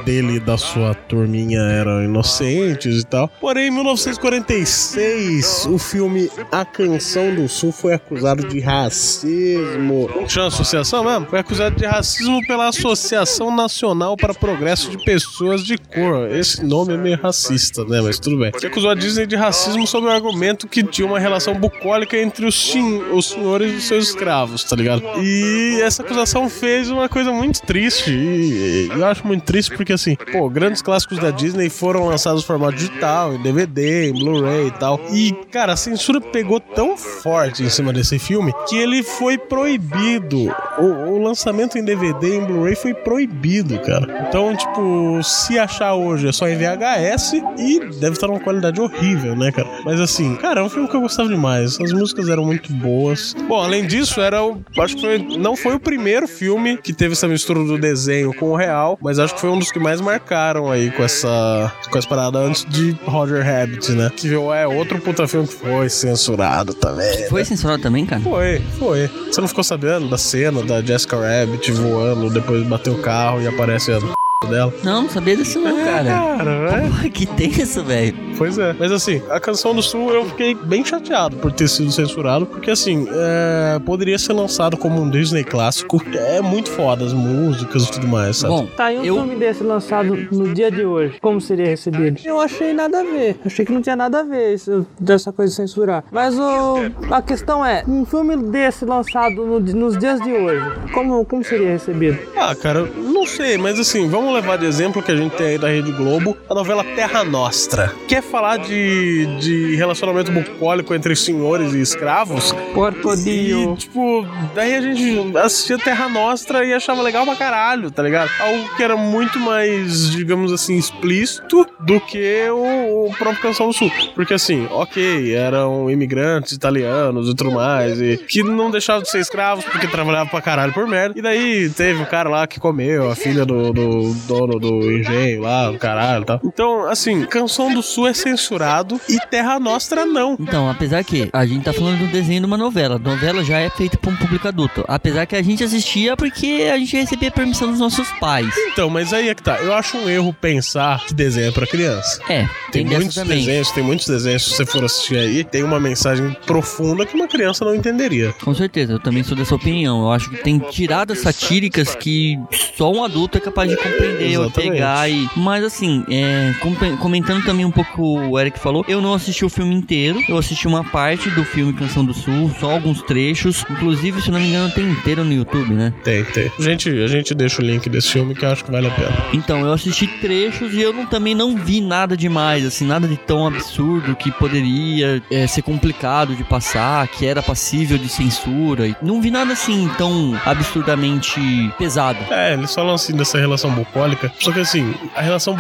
dele e da sua turminha eram inocentes e tal. Porém, em 1946, o filme A Canção do Sul foi acusado de racismo. Chama associação mesmo? Foi acusado de racismo pela Associação Nacional para Progresso de Pessoas de Cor. Esse nome é meio racista, né? Mas tudo bem. Que acusou a Disney de racismo sob o argumento que tinha uma relação bucólica entre os, os senhores e os seus escravos, tá ligado? E essa acusação fez uma coisa muito triste. E, eu acho muito triste porque, assim, pô, grandes clássicos da Disney foram lançados no formato digital, em DVD, em Blu-ray e tal. E, cara, a censura pegou tão forte em cima desse filme que ele foi proibido. O, o lançamento em DVD e em Blu-ray foi proibido, cara. Então, tipo, se achar hoje é só em VHS e deve estar numa qualidade horrível, né, cara? Mas assim, cara, é um filme que eu gostava demais. As músicas eram muito boas. Bom, além disso, era o. Acho que foi, não foi o primeiro filme que teve essa mistura do desenho com o real, mas acho que foi um dos que mais marcaram aí com essa, com essa parada antes de Roger Rabbit, né? Que é outro puta filme que foi censurado também. Foi censurado também, cara? Foi, foi. Você não ficou sabendo da cena da Jessica Rabbit voando, depois bateu o carro e aparece a dela? Não, não sabia disso não, cara. Cara, velho. Porra, que tenso, velho. Pois é. Mas assim, a canção do Sul eu fiquei bem chateado por ter sido censurado, porque assim, é, poderia ser lançado como um Disney clássico. É muito foda as músicas e tudo mais, sabe? Bom, Tá, e um eu, filme desse lançado no dia de hoje, como seria recebido? Eu achei nada a ver. Achei que não tinha nada a ver isso, dessa coisa de censurar. Mas o, a questão é, um filme desse lançado no- nos dias de hoje, como, como seria recebido? Ah, cara, não sei, mas assim, vamos levar de exemplo que a gente tem aí da Rede Globo, a novela Terra Nostra. Quer falar de, de relacionamento bucólico entre senhores e escravos? Porto E, tipo, daí a gente assistia Terra Nostra e achava legal pra caralho, tá ligado? Algo que era muito mais, digamos assim, explícito do que o, o próprio Canção do Sul. Porque assim, ok, eram imigrantes italianos e tudo mais, e que não deixavam de ser escravos porque trabalhavam pra caralho por merda. E daí teve o cara lá que comeu a filha do, do dono do engenho lá, do caralho e tal. Então, assim, Canção do Sul é censurado e Terra Nostra não. Então, apesar que a gente tá falando do desenho de uma novela. A novela já é feita por um público adulto. Apesar que a gente assistia porque a gente recebia permissão dos nossos pais. Então, mas aí é que tá. Eu acho um erro pensar que desenho é pra criança. É, Tem, tem, muitos desenhos, tem muitos desenhos, se você for assistir aí, tem uma mensagem profunda que uma criança não entenderia. Com certeza, eu também sou dessa opinião. Eu acho que tem tiradas satíricas que só um adulto é capaz de compreender ou Exatamente. pegar e. Mas assim, é, comentando também um pouco o Eric falou, eu não assisti o filme inteiro, eu assisti uma parte do filme Canção do Sul, só alguns trechos. Inclusive, se não me engano, tem inteiro no YouTube, né? Tem, tem. A gente, a gente deixa o link desse filme que eu acho que vale a pena. Então, eu assisti trechos e eu não- também não vi nada demais, assim, nada de tão absurdo que poderia é, ser complicado de passar, que era passível de censura. Não vi nada assim tão absurdamente pesado. É, eles falam assim dessa relação bucólica. Só que assim, a relação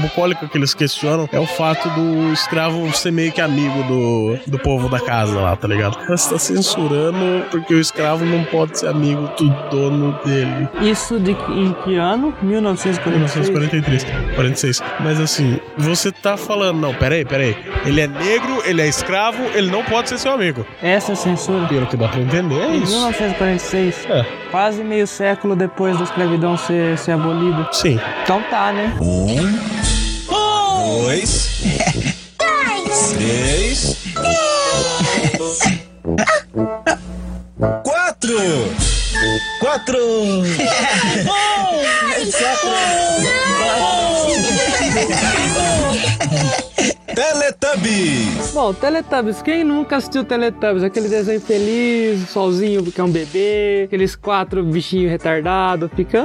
bucólica que eles questionam é o fato do escravo ser meio que amigo do, do povo da casa lá, tá ligado? Você tá censurando porque o escravo não pode ser amigo do dono dele. Isso de que- em que ano? 1946? 1943, 46. Mas assim, você tá falando, não, peraí, peraí. Ele é negro, ele é escravo, ele não pode ser seu amigo. Essa é a censura. Pelo que dá pra entender, é Em isso. 1946, É, quase meio século depois da escravidão ser, ser abolida. sim. Então tá, né? Dois. Três. Quatro. Quatro. Teletubbies. Bom, Teletubbies, quem nunca assistiu Teletubbies? Aquele desenho feliz, o solzinho que é um bebê, aqueles quatro bichinhos retardados, fica.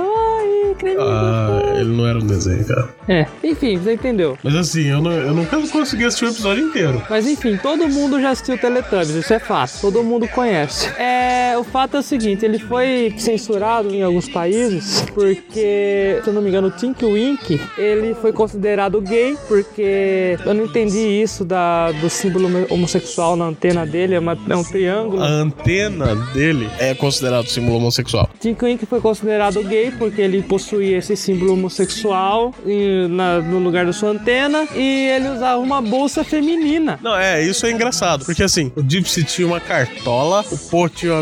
Creme. Ah, ele não era um desenho, cara. É, enfim, você entendeu. Mas assim, eu, não, eu nunca consegui assistir o episódio inteiro. Mas enfim, todo mundo já assistiu Teletubbies, isso é fato, todo mundo conhece. É, o fato é o seguinte, ele foi censurado em alguns países porque, se eu não me engano, o Tink Wink, ele foi considerado gay porque eu não entendi isso da, do símbolo homossexual na antena dele, é, uma- é um triângulo. A antena dele é considerado símbolo homossexual. Tink Wink foi considerado gay porque ele possuía esse símbolo homossexual em- na- no lugar da sua antena e ele usava uma bolsa feminina. Não, é, isso é engraçado. Porque assim, o Gypsy tinha uma cartola, o Pô tinha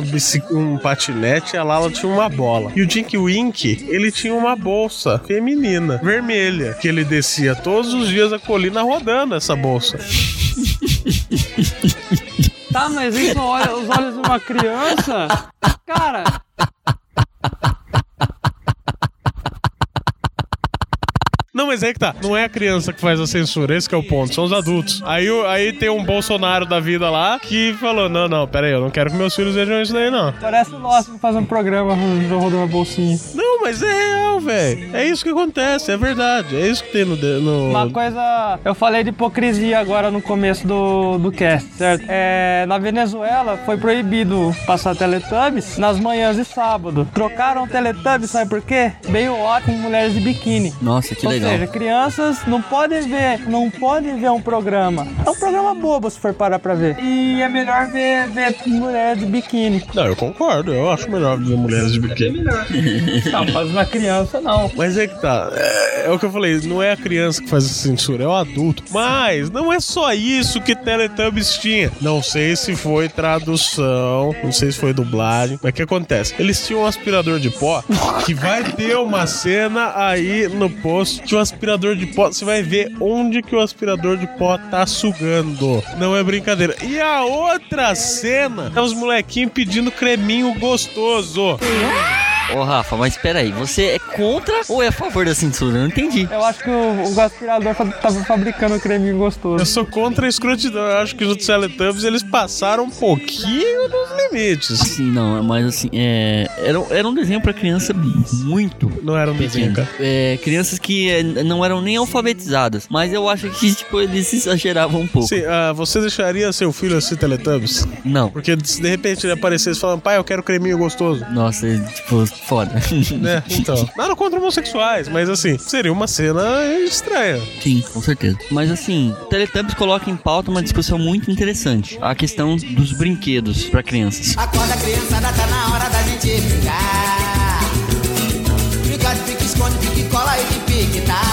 um patinete e a Lala tinha uma bola. E o Dink Wink, ele tinha uma bolsa feminina, vermelha, que ele descia todos os dias a colina rodando essa bolsa. Tá, mas isso olha os olhos de uma criança? Cara, Não, mas é que tá. Não é a criança que faz a censura, esse que é o ponto. São os adultos. Aí, aí tem um Bolsonaro da vida lá que falou: não, não, pera aí, eu não quero que meus filhos vejam isso daí, não. parece o nosso fazendo um programa rodando uma bolsinha. Não, mas é real, velho. É isso que acontece, é verdade. É isso que tem no. no... Uma coisa, eu falei de hipocrisia agora no começo do, do cast, certo? É, na Venezuela foi proibido passar Teletubbies nas manhãs de sábado. Trocaram Teletubbies, sabe por quê? Bem ótimo, mulheres de biquíni. Nossa, que legal. Seja, crianças não podem ver, não podem ver um programa. É um programa bobo se for parar pra ver. E é melhor ver, ver mulher de biquíni. Não, eu concordo. Eu acho melhor ver mulheres de biquíni. Não, mas na criança não. Mas é que tá. É, é o que eu falei, não é a criança que faz a censura, é o adulto. Mas não é só isso que Teletubbies tinha. Não sei se foi tradução, não sei se foi dublagem. Mas o que acontece? Eles tinham um aspirador de pó que vai ter uma cena aí no post de um aspirador de pó. Você vai ver onde que o aspirador de pó tá sugando. Não é brincadeira. E a outra cena é os molequinhos pedindo creminho gostoso. Ô, Rafa, mas peraí, você é contra ou é a favor da censura? Eu não entendi. Eu acho que o, o aspirador fa- tava fabricando um creminho Eu gostoso. sou contra a escrotidão. Eu acho que os Teletubbies eles passaram um pouquinho dos limites. Sim, não, mas assim, é, era, era um desenho pra criança muito Não era um desenho, cara. É, crianças que é, não eram nem alfabetizadas, mas eu acho que, tipo, eles exageravam um pouco. Sim, ah, você deixaria seu filho assistir Teletubbies? Não. Porque se de repente ele aparecesse falando, pai, eu quero creminho gostoso. Nossa, tipo, foda. né? Então, nada contra homossexuais, mas assim, seria uma cena estranha. Sim, com certeza. Mas assim, Teletubbies coloca em pauta uma discussão muito interessante. A questão dos brinquedos pra crianças. Acorda criançada, tá na hora da gente brincar. Brincar de pique, esconde, pique, cola e de pique, tá.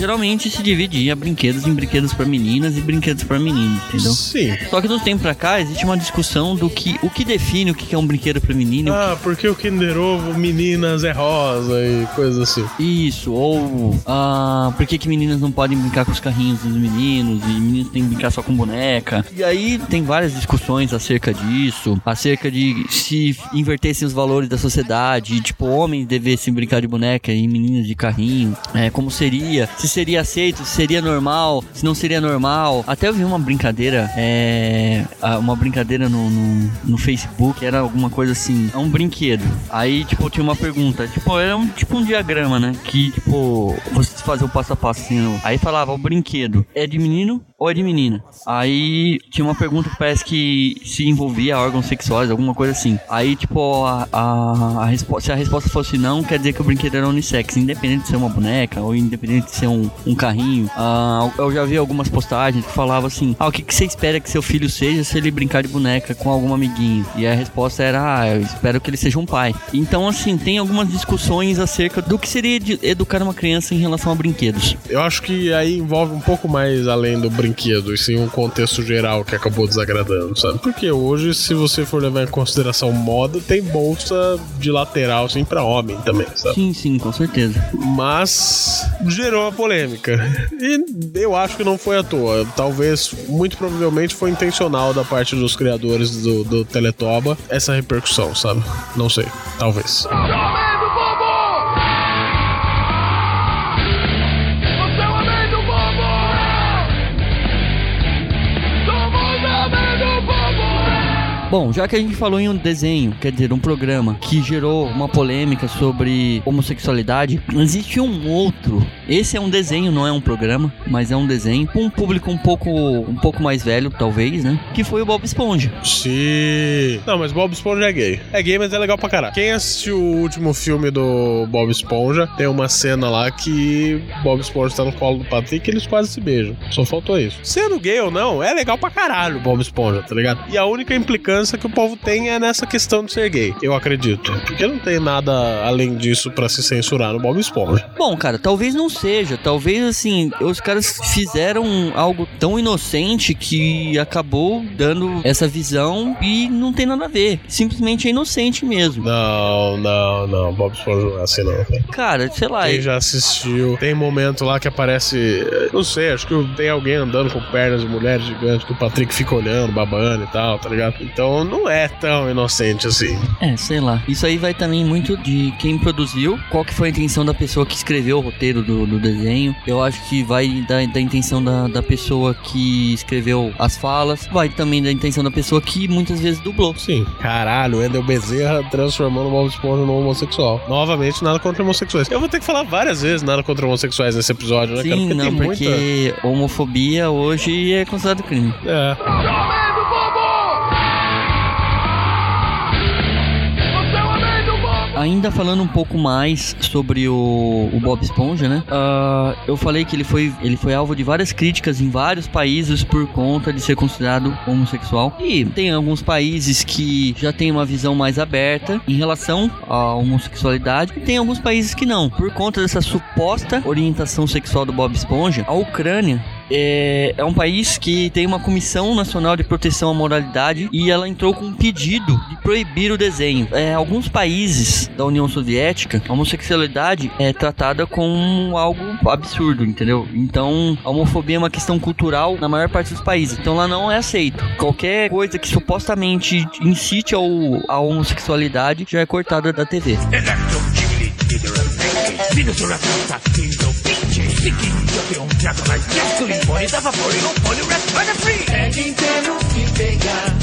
Geralmente se dividia brinquedos em brinquedos pra meninas e brinquedos pra meninos, entendeu? Sim. Só que de uns tempos pra cá existe uma discussão do que o que define o que é um brinquedo pra menino. Ah, porque o Kinder Ovo, meninas é rosa e coisas assim. Isso, ou ah, por que, que meninas não podem brincar com os carrinhos dos meninos e meninos têm que brincar só com boneca. E aí tem várias discussões acerca disso, acerca de se invertessem os valores da sociedade, tipo, homens devessem brincar de boneca e meninas de carrinho, é, como seria, se seria aceito, se seria normal, se não seria normal. Até eu vi uma brincadeira, é, uma brincadeira no, no, no Facebook, era alguma coisa assim, é um brinquedo. Aí, tipo, tinha uma pergunta, tipo, era um, tipo um diagrama, né? Que, tipo, você fazia o passo a passo assim. Aí falava, o brinquedo é de menino ou é de menina? Aí tinha uma pergunta que parece que se envolvia órgãos sexuais, alguma coisa assim. Aí, tipo, a, a, a resposta, se a resposta fosse não, quer dizer que o brinquedo era unissex, independente de ser uma boneca ou independente de ser um, um carrinho. Ah, eu já vi algumas postagens que falavam assim: ah, o que, que você espera que seu filho seja se ele brincar de boneca com algum amiguinho? E a resposta era: ah, eu espero que ele seja um pai. Então, assim, tem algumas discussões acerca do que seria educar uma criança em relação a brinquedos. Eu acho que aí envolve um pouco mais além do brinquedo, e sim um contexto geral que acabou desagradando, sabe? Porque hoje, se você for levar em consideração moda, tem bolsa de lateral, assim, pra homem também, sabe? Sim, sim, com certeza. Mas gerou uma polêmica. E eu acho que não foi à toa. Talvez, muito provavelmente, foi intencional da parte dos criadores do, do Teletoba essa repercussão, sabe? Não sei. Talvez. Bom, já que a gente falou em um desenho, quer dizer, um programa que gerou uma polêmica sobre homossexualidade, existe um outro. Esse é um desenho, não é um programa, mas é um desenho com um público um pouco um pouco mais velho, talvez, né? Que foi o Bob Esponja. Sim. Não, mas Bob Esponja é gay. É gay, mas é legal pra caralho. Quem assistiu o último filme do Bob Esponja, tem uma cena lá que Bob Esponja tá no colo do Patrick e eles quase se beijam. Só faltou isso. Sendo gay ou não, é legal pra caralho Bob Esponja, tá ligado? E a única implicância que o povo tem é nessa questão de ser gay, eu acredito. Porque não tem nada além disso pra se censurar no Bob Esponja. Bom, cara, talvez não seja. Talvez, assim, os caras fizeram algo tão inocente que acabou dando essa visão e não tem nada a ver. Simplesmente é inocente mesmo. Não, não, não. Bob Esponja não é assim, não. cara. Cara, sei lá. Quem já assistiu, tem momento lá que aparece. Não sei, acho que tem alguém andando com pernas de mulheres gigantes que o Patrick fica olhando, babando e tal, tá ligado? Então não é tão inocente assim. É, sei lá. Isso aí vai também muito de quem produziu, qual que foi a intenção da pessoa que escreveu o roteiro do, do desenho. Eu acho que vai da, da intenção da, da pessoa que escreveu as falas, vai também da intenção da pessoa que muitas vezes dublou. Sim. Caralho, o Endel Bezerra transformando o Bob Esponja num homossexual. Novamente, nada contra homossexuais. Eu vou ter que falar várias vezes nada contra homossexuais nesse episódio, né, cara? Sim, não, porque homofobia hoje é considerado crime. muita. É. Ainda falando um pouco mais sobre o, o Bob Esponja, né? Ah, eu falei que ele foi, ele foi alvo de várias críticas em vários países por conta de ser considerado homossexual. E tem alguns países que já têm uma visão mais aberta em relação à homossexualidade. E tem alguns países que não. Por conta dessa suposta orientação sexual do Bob Esponja, a Ucrânia é, é um país que tem uma comissão nacional de proteção à moralidade e ela entrou com um pedido de proibir o desenho. É, alguns países da União Soviética, a homossexualidade é tratada como algo absurdo, entendeu? Então, a homofobia é uma questão cultural na maior parte dos países. Então, lá não é aceito. Qualquer coisa que supostamente incite ao, à homossexualidade já é cortada da TV. Fiquei campeão de atrás, gasolina, dá dava porém, não põe pode rap, manda free. É Nintendo que pegar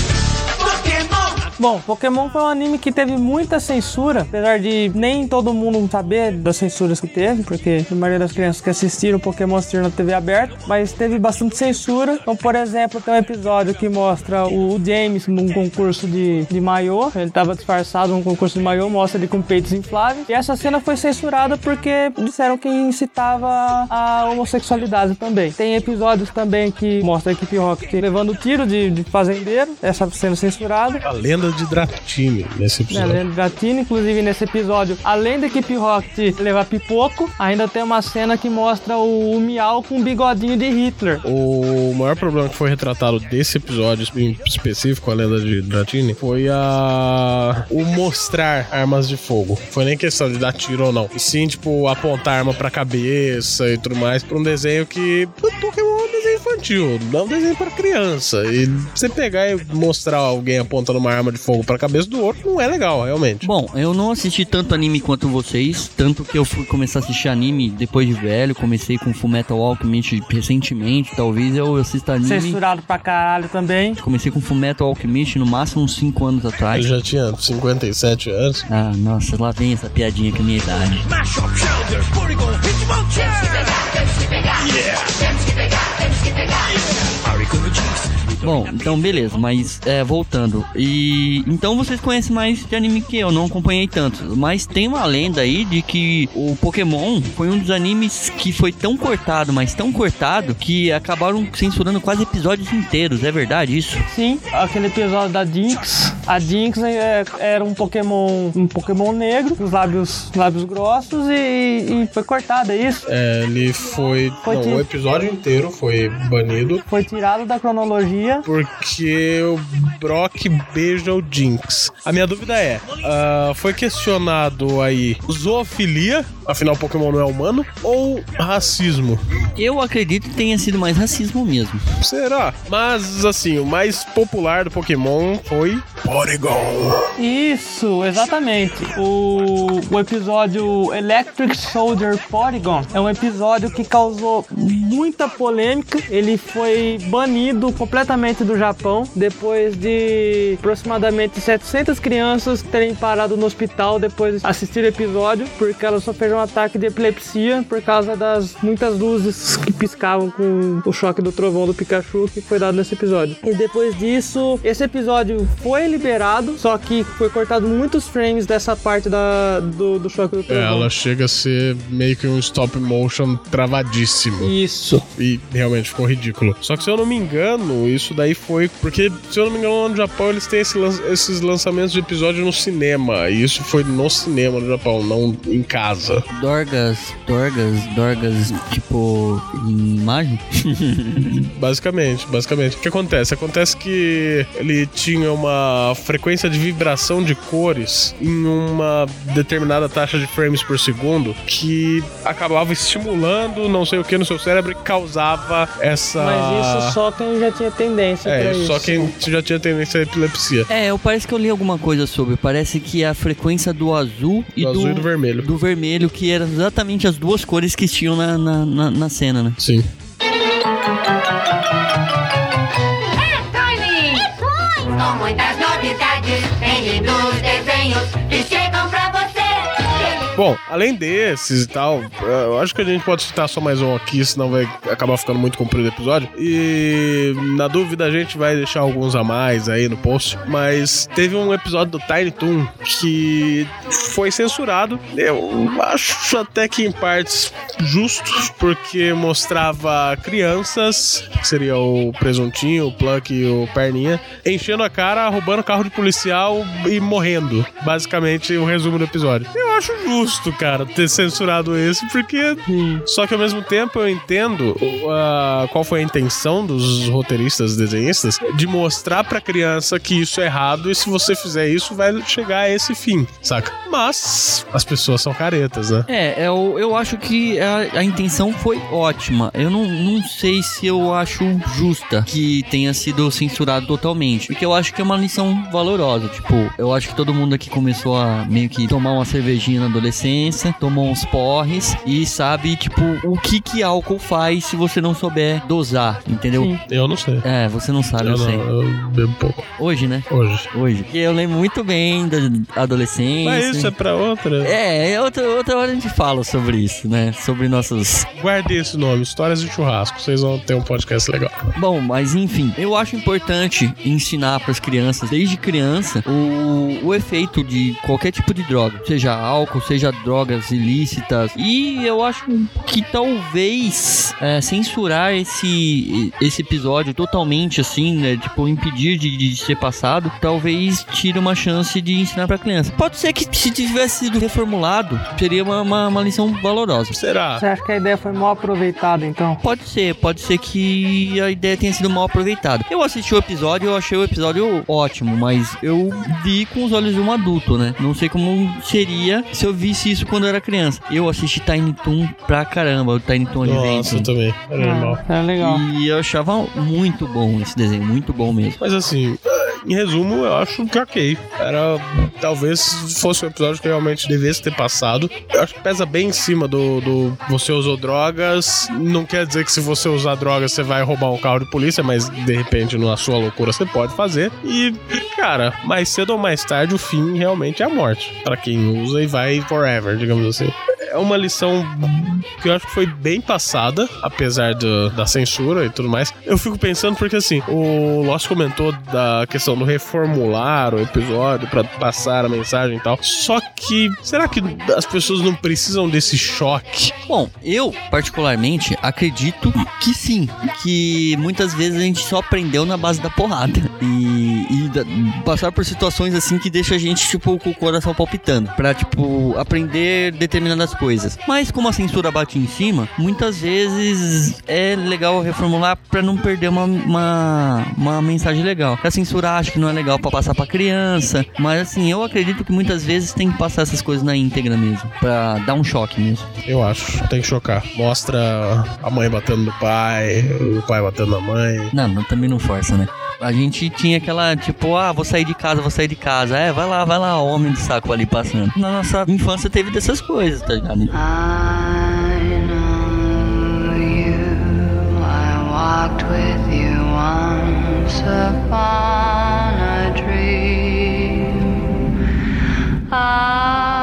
Pokémon Bom, Pokémon foi um anime que teve muita censura, apesar de nem todo mundo saber das censuras que teve, porque a maioria das crianças que assistiram Pokémon assistiram na TV aberta, mas teve bastante censura. Então, por exemplo, tem um episódio que mostra o James num concurso de, de maiô, ele tava disfarçado num concurso de maiô, mostra ele com peitos infláveis, e essa cena foi censurada porque disseram que incitava a homossexualidade também. Tem episódios também que mostra a equipe Rocket levando tiro de, de fazendeiro, essa cena censurada. A lenda de Dratini nesse Né, episódio. Leandro Gatini, inclusive nesse episódio, além da equipe Rocket levar pipoco, ainda tem uma cena que mostra o, o Miau com um bigodinho de Hitler. O maior problema que foi retratado desse episódio em específico, a lenda de Dratini, foi a o mostrar armas de fogo. Foi nem questão de dar tiro ou não. E sim, tipo, apontar arma pra cabeça e tudo mais, pra um desenho que. o Pokémon é um desenho infantil, não é um desenho pra criança. E você pegar e mostrar alguém apontando uma arma de fogo pra cabeça do outro não é legal, realmente. Bom, eu não assisti tanto anime quanto vocês, tanto que eu fui começar a assistir anime depois de velho, comecei com Fullmetal Alchemist recentemente, talvez eu assista anime. Censurado pra caralho também. Comecei com Fullmetal Alchemist no máximo uns 5 anos atrás. já tinha 57 anos. Ah, nossa, lá vem essa piadinha com a minha idade. Bom, então beleza, mas é, voltando. E então vocês conhecem mais de anime que eu, não acompanhei tanto. Mas tem uma lenda aí de que o Pokémon foi um dos animes que foi tão cortado, mas tão cortado, que acabaram censurando quase episódios inteiros. É verdade isso? Sim, aquele episódio da Jinx. A Jinx é- era um Pokémon, um Pokémon negro, com os lábios, lábios grossos e, e foi cortado, é isso? É, ele foi. Foi não, o episódio inteiro foi banido Foi tirado da cronologia. Porque o Brock beija o Jinx. A minha dúvida é: ah, foi questionado aí zoofilia, afinal Pokémon não é humano, ou racismo? Eu acredito que tenha sido mais racismo mesmo. Será? Mas assim, o mais popular do Pokémon foi Porygon. Isso, exatamente. O, o episódio Electric Soldier Polygon é um episódio que causou muita polêmica. Ele foi banido completamente diretamente do Japão, depois de aproximadamente 700 crianças terem parado no hospital depois de assistir o episódio, porque elas sofreram um ataque de epilepsia por causa das muitas luzes que piscavam com o choque do trovão do Pikachu que foi dado nesse episódio. E depois disso, esse episódio foi liberado, só que foi cortado muitos frames dessa parte da, do, do choque do É, trovão. ela chega a ser meio que um stop motion travadíssimo. Isso. E realmente ficou ridículo. Só que se eu não me engano, isso daí foi. Porque, se eu não me engano, lá no Japão eles têm esse lan- esses lançamentos de episódio no cinema. E isso foi no cinema no Japão, não em casa. Dorgas, Dorgas, Dorgas, tipo, em imagem? Basicamente, basicamente. O que acontece? Acontece que ele tinha uma frequência de vibração de cores em uma determinada taxa de frames por segundo que acabava estimulando não sei o que no seu cérebro e causava essa. Mas isso só quem já tinha tendência pra É, isso. só quem já tinha tendência à epilepsia. É, eu parece que eu li alguma coisa sobre. Parece que a frequência do azul e Do do, azul e do vermelho. do vermelho, que eram exatamente as duas cores que tinham na, na, na, na cena, né? Sim. Bom, além desses e tal, eu acho que a gente pode citar só mais um aqui, senão vai acabar ficando muito comprido o episódio. E na dúvida a gente vai deixar alguns a mais aí no post. Mas teve um episódio do Tiny Toon que foi censurado. Eu acho até que em partes justo, porque mostrava crianças, que seria o presuntinho, o Pluck e o Perninha, enchendo a cara, roubando carro de policial e morrendo. Basicamente o resumo do episódio. Eu acho justo, cara, ter censurado esse, porque. Só que ao mesmo tempo eu entendo a- qual foi a intenção dos roteiristas, desenhistas, de mostrar pra criança que isso é errado e se você fizer isso vai chegar a esse fim, saca? Mas as pessoas são caretas, né? É, eu, eu acho que a, a intenção foi ótima. Eu não, não sei se eu acho justa que tenha sido censurado totalmente. Porque eu acho que é uma lição valorosa. Tipo, eu acho que todo mundo aqui começou a meio que tomar uma cervejinha na adolescência, tomou uns porres e sabe, tipo, o que que álcool faz se você não souber dosar, entendeu? Eu não sei. É, você não sabe, eu, Eu não, sei. eu bebo pouco. Hoje, né? Hoje. Hoje. Porque eu lembro muito bem da adolescência. Mas isso é pra outra. É, é outra, outra hora a gente fala sobre isso, né? Sobre nossos. Guardei esse nome, Histórias de Churrasco. Vocês vão ter um podcast legal. Bom, mas enfim, eu acho importante ensinar pras crianças, desde criança, o, o efeito de qualquer tipo de droga, seja álcool, seja drogas ilícitas. E eu acho que talvez é, censurar esse, esse episódio totalmente, assim, né? Tipo, impedir de, de ser passado, talvez tire uma chance de ensinar pra criança. Pode ser que se tivesse sido reformulado, seria uma, uma, uma lição valorosa. Será? Você acha que a ideia foi mal aproveitada, então? Pode ser, pode ser que a ideia tenha sido mal aproveitada. Eu assisti o episódio, eu achei o episódio ótimo, mas eu vi com os olhos de um adulto, né? Não sei como seria se eu visse isso quando eu era criança. Eu assisti Tiny Toon pra caramba, o Tiny Toon Nossa, eu também. Era normal. É legal. E eu achava muito bom esse desenho, muito bom mesmo. Mas assim, em resumo, eu acho que ok. Era. Talvez fosse um episódio que realmente devesse ter passado. Eu acho que pesa bem em cima do, do você usou drogas. Não quer dizer que se você usar drogas você vai roubar um carro de polícia, mas de repente, na sua loucura, você pode fazer. E, cara, mais cedo ou mais tarde, o fim realmente é a morte. Pra quem usa e vai forever, digamos assim. É uma lição que eu acho que foi bem passada, apesar do- da censura e tudo mais. Eu fico pensando porque assim, o Lost comentou da questão do reformular o episódio pra passar a mensagem e tal. Só que será que as pessoas não precisam desse choque? Bom, eu, particularmente, acredito que sim. Que muitas vezes a gente só aprendeu na base da porrada. E, e passar por situações assim que deixa a gente, tipo, com o coração palpitando. Pra, tipo, aprender determinadas coisas. Mas como a censura bate em cima, muitas vezes é legal reformular pra não perder uma, uma, uma mensagem legal. A censura acha que não é legal pra passar pra criança. Mas assim, eu acredito que muitas vezes tem que passar essas coisas na íntegra mesmo. Pra dar um choque mesmo. Eu acho, tem que chocar. Mostra a mãe batendo no pai, o pai batendo na mãe. Não, não, também não força, né? A gente tinha aquela, tipo, ah, vou sair de casa, vou sair de casa. É, vai lá, vai lá, homem de saco ali passando. Na nossa infância teve dessas coisas, tá ligado? I know you. I walked with you once upon a dream. I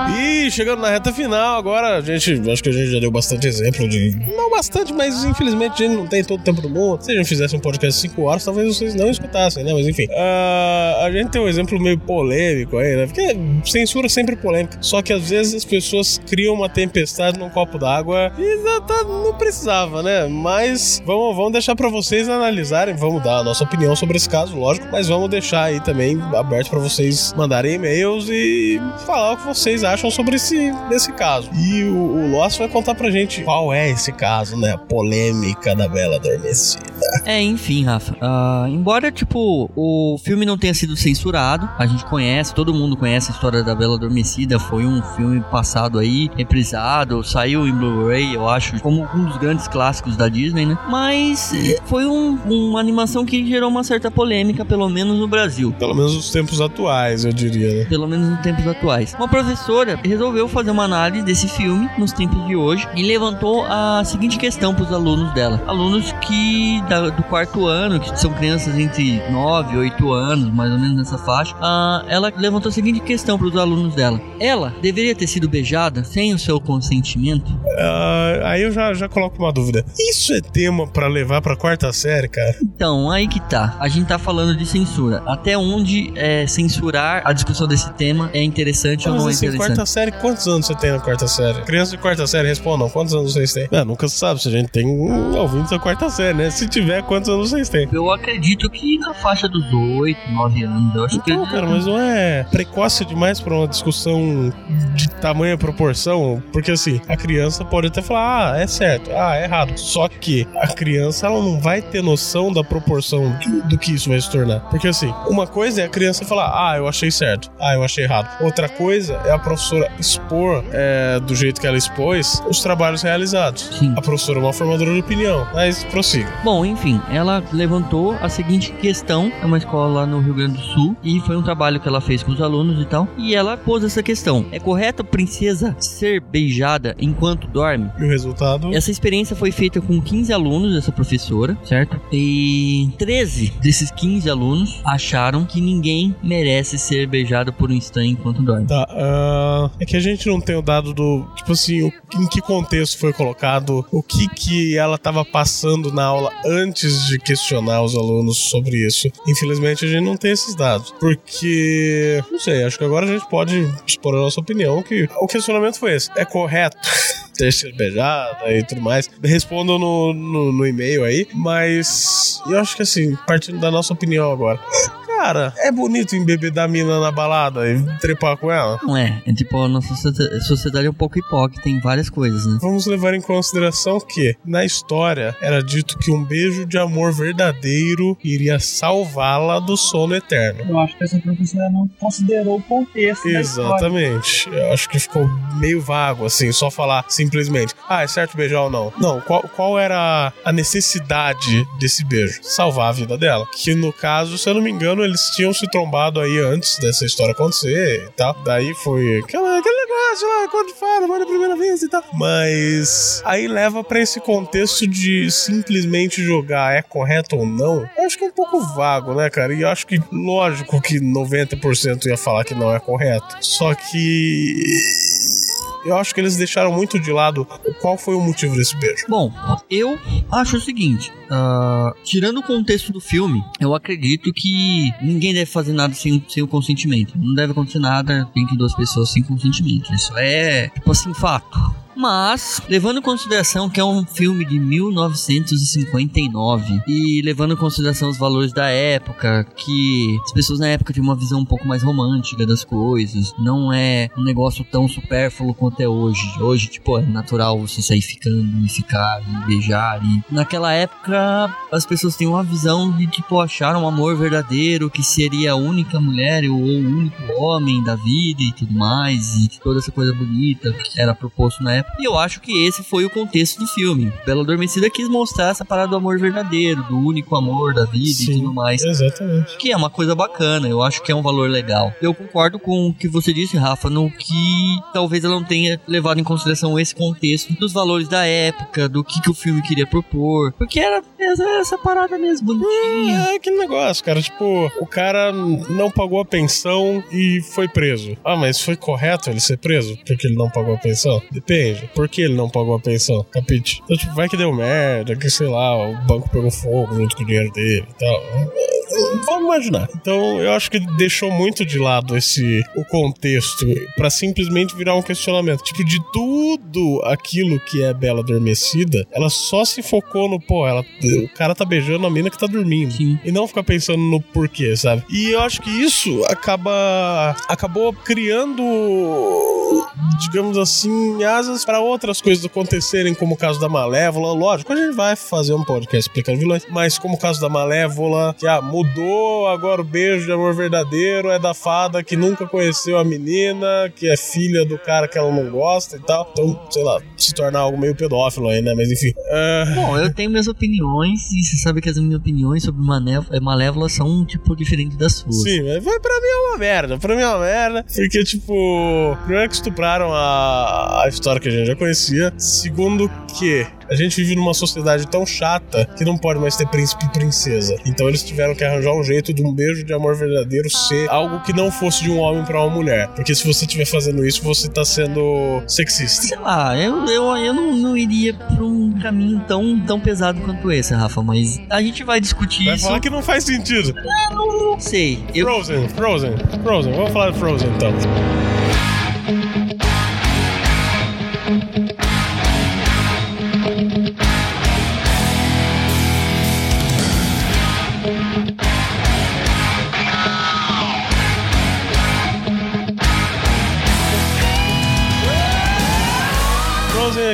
Chegando na reta final, agora a gente, acho que a gente já deu bastante exemplo de. Não bastante, mas infelizmente a gente não tem todo o tempo do mundo. Se a gente fizesse um podcast de 5 horas, talvez vocês não escutassem, né? Mas enfim. Ah, a gente tem um exemplo meio polêmico aí, né? Porque censura é sempre polêmica. Só que às vezes as pessoas criam uma tempestade num copo d'água e não, tá- não precisava, né? Mas vamos, vamos deixar pra vocês analisarem, vamos dar a nossa opinião sobre esse caso, lógico, mas vamos deixar aí também aberto pra vocês mandarem e-mails e falar o que vocês acham sobre esse, esse caso. E o, o Lost vai contar pra gente qual é esse caso, né? A polêmica da Bela Adormecida. É, enfim, Rafa. ah, embora, tipo, o filme não tenha sido censurado, a gente conhece, todo mundo conhece a história da Bela Adormecida. Foi um filme passado aí, reprisado, saiu em Blu-ray, eu acho, como um dos grandes clássicos da Disney, né? Mas eh, foi um- uma animação que gerou uma certa polêmica, pelo menos no Brasil. Pelo menos nos tempos atuais, eu diria, né? Pelo menos nos tempos atuais. Uma professora resolveu fazer uma análise desse filme nos tempos de hoje e levantou a seguinte questão para os alunos dela. Alunos que da- do quarto ano, que são crianças entre 9 e 8 anos, mais ou menos nessa faixa. ah, ela levantou a seguinte questão para os alunos dela: Ela deveria ter sido beijada sem o seu consentimento? Ah, aí eu já, já coloco uma dúvida. Isso é tema pra levar pra quarta série, cara? Então, aí que tá. A gente tá falando de censura. Até onde é, censurar a discussão desse tema é interessante ou Mas não é assim, interessante? quarta série, quantos anos você tem na quarta série? Crianças de quarta série respondam, quantos anos vocês têm? É, nunca se sabe se a gente tem um ouvintes da quarta série, né? Se tiver, quantos anos vocês têm? Eu acredito que na faixa dos 8, 9 anos. Eu acho que. Não, cara, mas não é precoce demais pra uma discussão de tamanha proporção? Porque assim, a criança pode até falar, ah, é certo, ah, é errado. Só que a criança, ela não vai ter noção da proporção do, do que isso vai se tornar. Porque assim, uma coisa é a criança falar, ah, eu achei certo, ah, eu achei errado. Outra coisa é a professora expor, é, do jeito que ela expôs, os trabalhos realizados. A professora é uma formadora de opinião, mas prossiga. Bom, enfim, ela levantou a seguinte questão. É uma escola lá no Rio Grande do Sul. E foi um trabalho que ela fez com os alunos e tal. E ela pôs essa questão: É correto a princesa ser beijada enquanto dorme? E o resultado? Essa experiência foi feita com 15 alunos dessa professora, certo? E 13 desses 15 alunos acharam que ninguém merece ser beijado por um estranho enquanto dorme. Tá, ah, é que a gente não tem o dado do. Tipo assim, o- em que contexto foi colocado, o que que ela tava passando na aula antes de questionar os alunos sobre isso. Infelizmente a gente não tem esses dados. Porque. Não sei, acho que agora a gente pode expor a nossa opinião que o questionamento foi esse. É correto? ter sido beijada e tudo mais. Respondam no, no, no e-mail aí. Mas eu acho que assim, partindo da nossa opinião agora. Cara, é bonito embebedar a mina na balada e trepar com ela? Não é, é tipo, a nossa sociedade- é um pouco hipócrita em várias coisas, né? Vamos levar em consideração que, na história, era dito que um beijo de amor verdadeiro iria salvá-la do sono eterno. Eu acho que essa professora não considerou o contexto. Exatamente. Eu acho que ficou meio vago, assim, só falar simplesmente, ah, é certo beijar ou não. Não, qual, qual era a necessidade desse beijo? Salvar a vida dela. Que no caso, se eu não me engano, eles tinham se trombado aí antes dessa história acontecer e tal. Daí foi aquela, aquele negócio lá, quando fala, mano, a primeira vez e tal. Mas aí leva pra esse contexto de simplesmente jogar é correto ou não. Eu acho que é um pouco vago, né, cara? E eu acho que, lógico que 90% ia falar que não é correto. Só que. Eu acho que eles deixaram muito de lado qual foi o motivo desse beijo. Bom, eu acho o seguinte: ah, tirando o contexto do filme, eu acredito que ninguém deve fazer nada sem, sem o consentimento. Não deve acontecer nada entre duas pessoas sem consentimento. Isso é, tipo assim, fato. Mas, levando em consideração que é um filme de 1959 e levando em consideração os valores da época, que as pessoas na época tinham uma visão um pouco mais romântica das coisas, não é um negócio tão supérfluo quanto é hoje. Hoje, tipo, é natural você sair ficando e ficar e beijar. E naquela época, as pessoas têm uma visão de, tipo, achar um amor verdadeiro que seria a única mulher ou o único homem da vida e tudo mais, e toda essa coisa bonita que era proposto na época. Né? E eu acho que esse foi o contexto do filme. Bela Adormecida quis mostrar essa parada do amor verdadeiro, do único amor da vida e tudo mais. Exatamente. Que é uma coisa bacana, eu acho que é um valor legal. Eu concordo com o que você disse, Rafa, no que talvez ela não tenha levado em consideração esse contexto dos valores da época, do que, que o filme queria propor. Porque era essa, essa parada mesmo, bonitinha. É aquele negócio, cara. Tipo, o cara não pagou a pensão e foi preso. Ah, mas foi correto ele ser preso? Porque ele não pagou a pensão? Depende. Por que ele não pagou a pensão? Capite? Então, tipo, vai que deu merda, que sei lá, o banco pegou fogo junto com o dinheiro dele e tal. Vamos imaginar. Então, eu acho que deixou muito de lado esse o contexto pra simplesmente virar um questionamento. Tipo, de tudo aquilo que é Bela Adormecida, ela só se focou no, pô, ela, o cara tá beijando a mina que tá dormindo. E não ficar pensando no porquê, sabe? E eu acho que isso acaba acabou criando digamos assim, asas para outras coisas acontecerem, como o caso da Malévola. Lógico, a gente vai fazer um podcast explicando vilões, mas como o caso da Malévola, que ah, mudou, agora o beijo de amor verdadeiro é da fada que nunca conheceu a menina, que é filha do cara que ela não gosta e tal. Então, sei lá, se tornar algo meio pedófilo aí, né? Mas enfim. é, Bom, eu tenho minhas opiniões e você sabe que as minhas opiniões sobre eh, Malévola são um tipo diferente das suas. Sim, mas pra mim é uma merda. Pra mim é uma merda. Porque, tipo, primeiro que estupraram a, a história que a gente já conhecia. Segundo que a gente vive numa sociedade tão chata que não pode mais ter príncipe e princesa. Então eles tiveram que arranjar um jeito de um beijo de amor verdadeiro ser algo que não fosse de um homem pra uma mulher. Porque se você estiver fazendo isso, você tá sendo sexista. Sei lá, eu, eu, eu não, não iria pra um caminho tão, tão pesado quanto esse, Rafa, mas a gente vai discutir Vai isso. falar que não faz sentido. Eu não, não sei. Eu, Frozen, Frozen, Frozen. Vamos falar de Frozen então.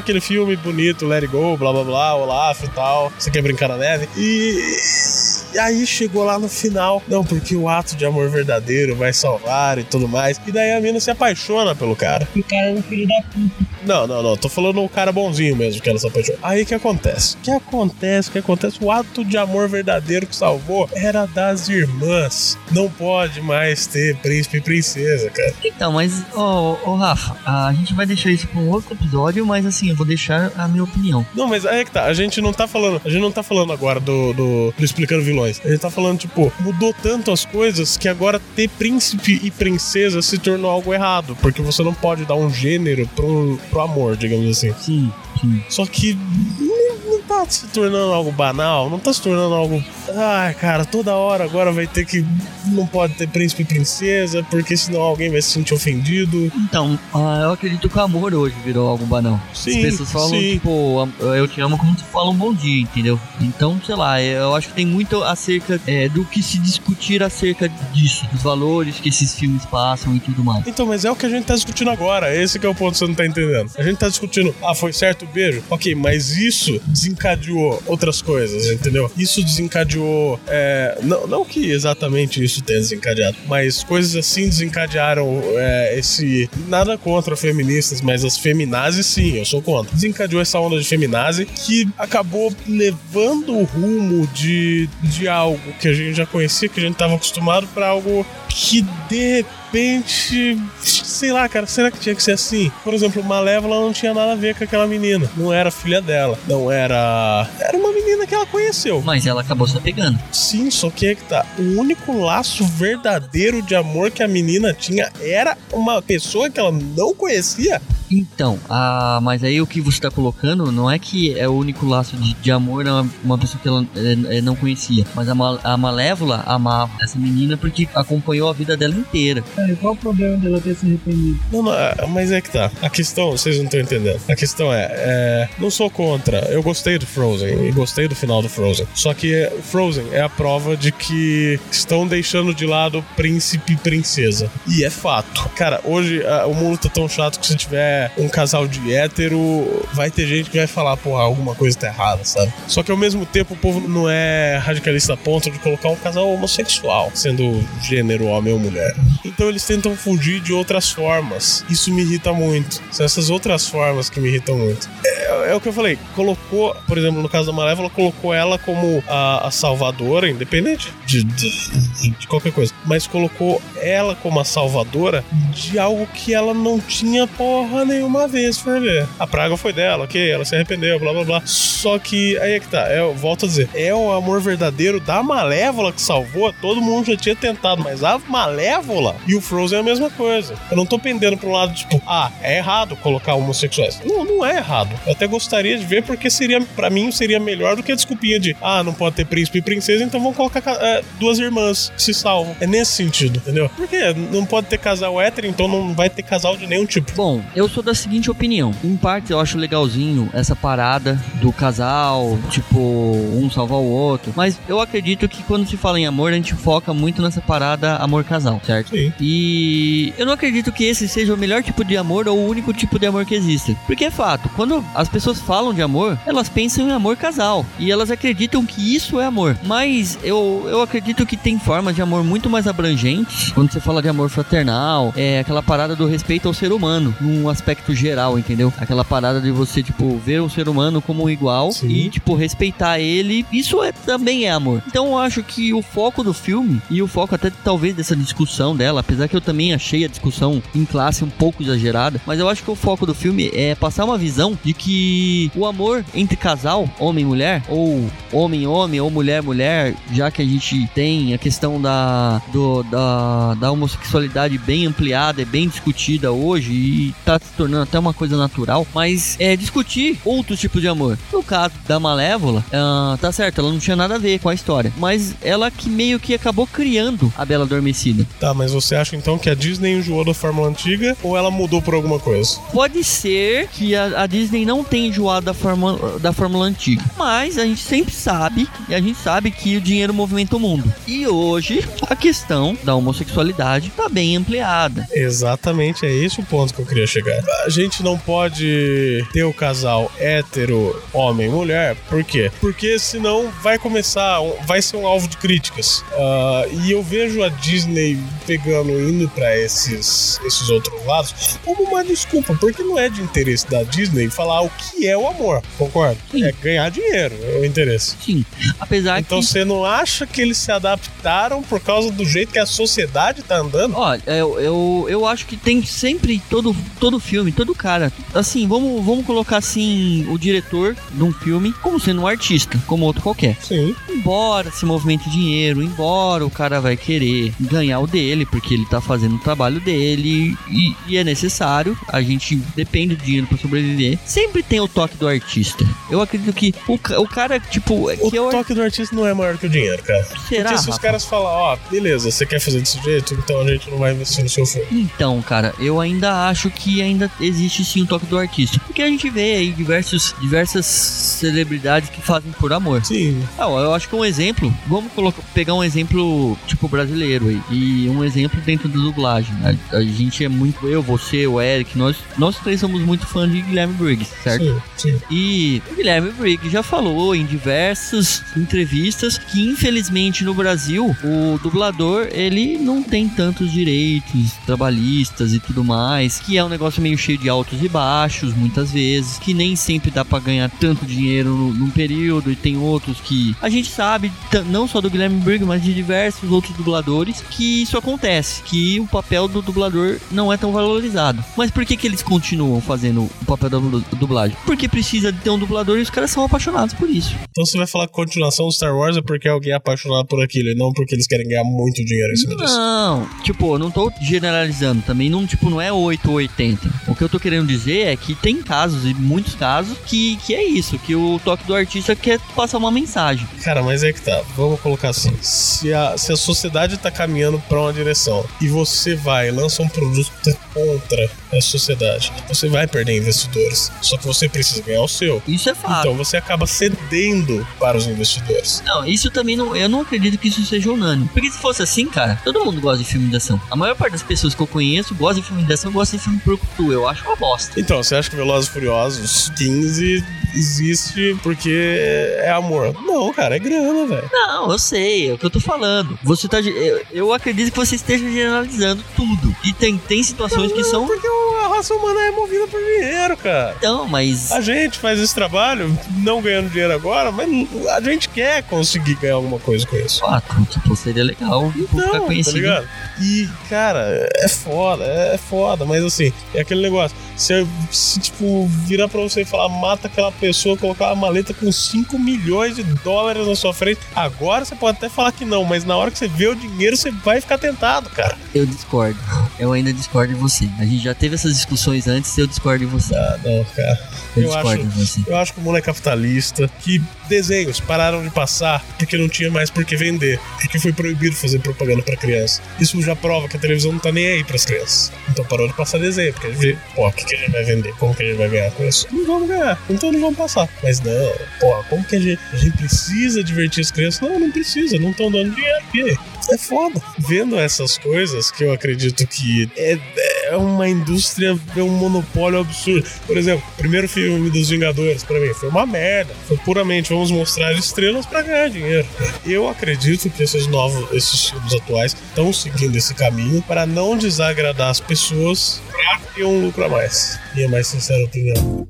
Aquele filme bonito, Let It Go, blá blá blá, Olaf e tal. Você quer brincar na neve? E. E aí chegou lá no final, não, porque o ato de amor verdadeiro vai salvar e tudo mais. E daí a mina se apaixona pelo cara. O cara é um filho da puta. Não, não, não. Tô falando o cara bonzinho mesmo que ela se apaixonou. Aí o que acontece? O que acontece? O que acontece? O ato de amor verdadeiro que salvou era das irmãs. Não pode mais ter príncipe e princesa, cara. Então, mas, ô, ô Rafa, a gente vai deixar isso pra um outro episódio, mas assim, eu vou deixar a minha opinião. Não, mas aí é que tá. A gente não tá falando. A gente não tá falando agora do, do, do explicando vilões. Gente tá falando, tipo, mudou tanto as coisas que agora ter príncipe e princesa se tornou algo errado. Porque você não pode dar um gênero pro, pro amor, digamos assim. Sim, sim. Só que tá se tornando algo banal, não tá se tornando algo. Ai, cara, toda hora agora vai ter que. Não pode ter príncipe e princesa, porque senão alguém vai se sentir ofendido. Então, ah, eu acredito que o amor hoje virou algo banal. Sim, As pessoas falam, sim. tipo, eu te amo como se fala um bom dia, entendeu? Então, sei lá, eu acho que tem muito acerca é, do que se discutir acerca disso, dos valores que esses filmes passam e tudo mais. Então, mas é o que a gente tá discutindo agora. Esse que é o ponto que você não tá entendendo. A gente tá discutindo, ah, foi certo o beijo? Ok, mas isso desencadeou outras coisas, entendeu? Isso desencadeou. é, não, não que exatamente isso tenha desencadeado, mas coisas assim desencadearam é, esse. Nada contra feministas, mas as feminazes sim, eu sou contra. Desencadeou essa onda de feminazi que acabou levando o rumo de, de algo que a gente já conhecia, que a gente tava acostumado, pra algo que de repente, sei lá, cara, será que tinha que ser assim? Por exemplo, Malévola não tinha nada a ver com aquela menina. Não era filha dela. Não era. Era uma menina que ela conheceu. Mas ela acabou se apegando. Sim, só que é que tá. O único laço verdadeiro de amor que a menina tinha era uma pessoa que ela não conhecia. Então, ah, mas aí o que você tá colocando não é que é o único laço de, de amor a uma, uma pessoa que ela é, é, não conhecia, mas a, a Malévola amava essa menina porque acompanhou a vida dela inteira. Cara, qual o problema dela ter se arrependido? Não, não, é, mas é que tá. A questão, vocês não estão entendendo. A questão é, é, não sou contra. Eu gostei do Frozen e gostei do final do Frozen. Só que é, o Frozen é a prova de que estão deixando de lado príncipe e princesa. E é fato. Cara, hoje ah, o mundo tá tão chato que se tiver um casal de hétero, vai ter gente que vai falar, porra, alguma coisa tá errada, sabe? Só que ao mesmo tempo o povo não é radicalista a ponto de colocar um casal homossexual, sendo gênero homem ou mulher. Então eles tentam fugir de outras formas. Isso me irrita muito. São essas outras formas que me irritam muito. É, é o que eu falei, colocou, por exemplo, no caso da Malévola, colocou ela como a, a salvadora, independente de, de, de qualquer coisa, mas colocou ela como a salvadora de algo que ela não tinha porra nenhuma vez, for ver. A praga foi dela, ok, ela se arrependeu, blá blá blá. Só que aí é que tá, eu volto a dizer, é o amor verdadeiro da Malévola que salvou, todo mundo já tinha tentado, mas a Malévola e o Frozen é a mesma coisa. Eu não tô pendendo um lado, tipo, ah, é errado colocar homossexuais. Não, não é errado. Eu até gostaria de ver, porque seria, para mim, seria melhor do que a desculpinha de, ah, não pode ter príncipe e princesa, então vamos colocar é, duas irmãs que se salvam. É nesse sentido, entendeu? Porque não pode ter casal hétero, então não vai ter casal de nenhum tipo. Bom, eu sou da seguinte opinião. Em parte, eu acho legalzinho essa parada do casal, tipo, um salvar o outro. Mas eu acredito que quando se fala em amor, a gente foca muito nessa parada amor-casal, certo? Sim. E eu não acredito que esse seja o melhor tipo de amor ou o único tipo de amor que existe. Porque é fato, quando as pessoas falam de amor, elas pensam em amor casal. E elas acreditam que isso é amor. Mas eu, eu acredito que tem formas de amor muito mais abrangentes. Quando você fala de amor fraternal, é aquela parada do respeito ao ser humano, num aspecto geral, entendeu? Aquela parada de você, tipo, ver o ser humano como um igual Sim. e, tipo, respeitar ele. Isso é, também é amor. Então eu acho que o foco do filme e o foco até talvez dessa discussão dela, apesar que eu também achei a discussão em classe um pouco exagerada, mas eu acho que o foco do filme é passar uma visão de que o amor entre casal, homem e mulher, ou homem homem, ou mulher mulher, já que a gente tem a questão da, do, da, da homossexualidade bem ampliada e bem discutida hoje e tá se tornando até uma coisa natural, mas é discutir outros tipos de amor. No caso da Malévola, ah, tá certo, ela não tinha nada a ver com a história, mas ela que meio que acabou criando a Bela Adormecida. Tá, mas você acha então que a Disney enjoou da fórmula antiga ou ela mudou por alguma coisa? Pode ser que a, a Disney não tenha enjoado da fórmula, da fórmula antiga, mas a gente sempre sabe, e a gente sabe que o dinheiro movimenta o mundo. E hoje, a questão da homossexualidade tá bem ampliada. Exatamente, é esse o ponto que eu queria chegar. A gente não pode ter o casal hétero, homem e mulher, por quê? Porque senão vai começar, vai ser um alvo de críticas. Ah, e eu vejo a Disney pegando, indo pra esses, esses outros lados como uma desculpa, porque não é de interesse da Disney falar o que é o amor, concorda? É ganhar dinheiro, é o interesse. Sim, apesar Então que... você não acha que eles se adaptaram por causa do jeito que a sociedade tá andando? Olha, eu, eu, eu acho que tem sempre todo, todo filme, todo cara. Assim, vamos, vamos colocar assim o diretor de um filme como sendo um artista, como outro qualquer. Sim. Embora se movimente dinheiro, embora o cara vai querer ganhar o dele, porque ele tá fazendo o trabalho dele e, e é necessário, a gente depende do dinheiro pra sobreviver. Sempre tem o toque do artista. Eu acredito que o, o cara, tipo, O que eu toque do artista não é maior que o dinheiro, cara. Será, Porque se os caras falam, ó, beleza, você quer fazer desse jeito, então a gente não vai investir no seu filme. Então, cara, eu ainda acho que ainda existe sim o toque do artista. Porque a gente vê aí diversos, diversas celebridades que fazem por amor. Sim. Ah, eu acho que um exemplo, vamos colocar, pegar um exemplo tipo brasileiro aí, e um exemplo dentro da dublagem. A, a gente é muito, eu, você, o Eric, nós, nós três somos muito fãs de Guilherme Briggs, certo? Sim, sim. E o Guilherme Briggs já falou em diversas entrevistas que infelizmente no Brasil o dublador ele não tem tantos direitos trabalhistas e tudo mais, que é um negócio meio cheio de altos e baixos muitas vezes, que nem sempre dá pra ganhar tanto dinheiro num período e tem outros que a gente sabe não só do Guilherme Briggs, mas de diversos outros dubladores que isso acontece, que o papel do dublador não é tão valorizado. Mas por que que eles continuam fazendo o papel da dubla- dublagem? Porque precisa de ter um dublador e os caras são apaixonados por isso. Então você vai falar que continuação do Star Wars é porque alguém é apaixonado por aquilo e não porque eles querem ganhar muito dinheiro em cima disso. Não, tipo, eu não tô generalizando também, não, tipo, não é 8 ou 80. O que eu tô querendo dizer é que tem casos, e muitos casos, que, que é isso, que o toque do artista quer passar uma mensagem. Cara, mas é que tá. Vamos colocar assim. Se a, se a sociedade tá caminhando pra uma direção e você vai e lança um produto contra essa sociedade. Você vai perder investidores. Só que você precisa ganhar o seu. Isso é fato. Então você acaba cedendo para os investidores. Não, isso também não. Eu não acredito que isso seja unânime. Porque se fosse assim, cara, todo mundo gosta de filme de ação. A maior parte das pessoas que eu conheço gosta de filme de ação, gosta de filme por tu. Eu acho uma bosta. Então, você acha que Velozes e Furiosos 15 existe porque é amor? Não, cara, é grana, velho. Não, eu sei, é o que eu tô falando. Você tá. Eu, eu acredito que você esteja generalizando tudo. E tem, tem situações que são. Porque a raça humana é movida por dinheiro, cara. Então, mas. A gente faz esse trabalho, não ganhando dinheiro agora, mas a gente quer conseguir ganhar alguma coisa com isso. Ah, tipo, seria legal ficar Não, tá conhecido. ligado? E, cara, é foda, é foda, mas assim, é aquele negócio. Se, se, tipo, virar pra você e falar, mata aquela pessoa, colocar uma maleta com 5 milhões de dólares na sua frente, agora você pode até falar que não, mas na hora que você vê o dinheiro, você vai ficar tentado, cara. Eu discordo. Eu ainda discordo de você. A gente já teve essas discussões antes eu discordo de você. Ah, não, cara. Eu, Eu discordo acho- de você. Eu acho que o mundo é capitalista, que desenhos pararam de passar porque não tinha mais por que vender, porque foi proibido fazer propaganda pra criança. Isso já prova que a televisão não tá nem aí pras crianças. Então parou de passar desenho, porque a gente vê, pô, o que, que a gente vai vender? Como que a gente vai ganhar com isso? Não vamos ganhar, então não vamos passar. Mas não, pô, como que a gente, a gente precisa divertir as crianças? Não, não precisa, não estão dando dinheiro. Aí? É foda. Vendo essas coisas que eu acredito que é, é uma indústria, é um monopólio absurdo. Por exemplo, o primeiro filme dos Vingadores, pra mim, foi uma merda. Foi puramente vamos mostrar estrelas pra ganhar dinheiro. Eu acredito que esses novos, esses filmes atuais estão seguindo esse caminho para não desagradar as pessoas pra ter um lucro a mais. Minha mais sincera opinião.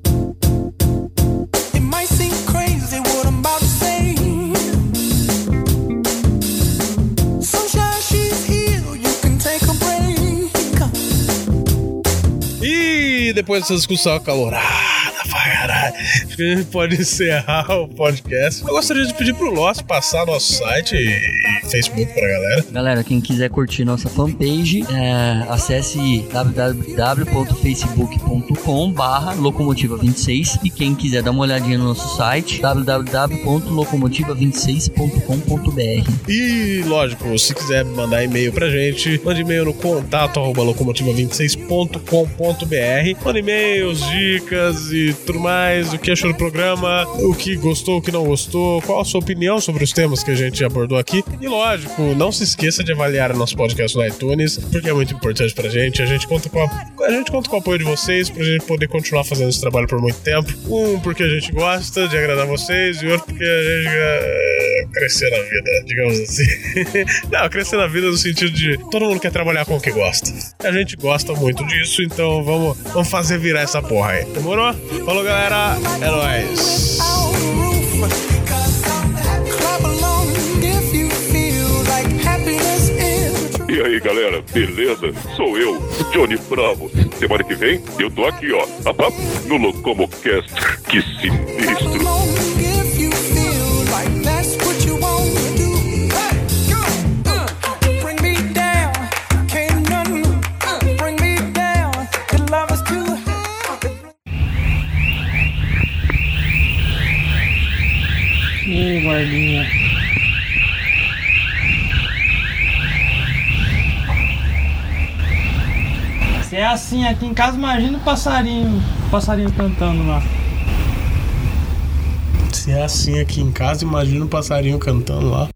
Depois dessa discussão acalorada, pra caralho, pode encerrar o podcast. Eu gostaria de pedir pro Lost passar nosso site e Facebook pra galera. Galera, quem quiser curtir nossa fanpage, é, acesse www.facebook.com barra locomotiva26 e quem quiser dar uma olhadinha no nosso site www.locomotiva26.com.br E, lógico, se quiser mandar e-mail pra gente, mande e-mail no contato arroba locomotiva26.com.br. Mande e-mails, dicas e tudo mais, o que achou do programa, o que gostou, o que não gostou, qual a sua opinião sobre os temas que a gente abordou aqui. E, lógico, não se esqueça de avaliar o nosso podcast no iTunes, porque é muito importante pra gente. A gente conta com, a, a gente conta com o apoio de vocês pra gente poder continuar fazendo esse trabalho por muito tempo. Um, porque a gente gosta de agradar vocês, e outro, porque a gente quer crescer na vida, digamos assim. não, crescer na vida no sentido de todo mundo quer trabalhar com o que gosta. A gente gosta muito disso, então vamos, vamos fazer virar essa porra aí. Demorou? Falou, galera. É nóis. E aí, galera, beleza? Sou eu, Johnny Bravo. Semana que vem, eu tô aqui, ó, no Locomocast. Que sinistro. Ih, gordinha. Se é assim aqui em casa, imagina o passarinho, o passarinho cantando lá. Se é assim aqui em casa, imagina o passarinho cantando lá.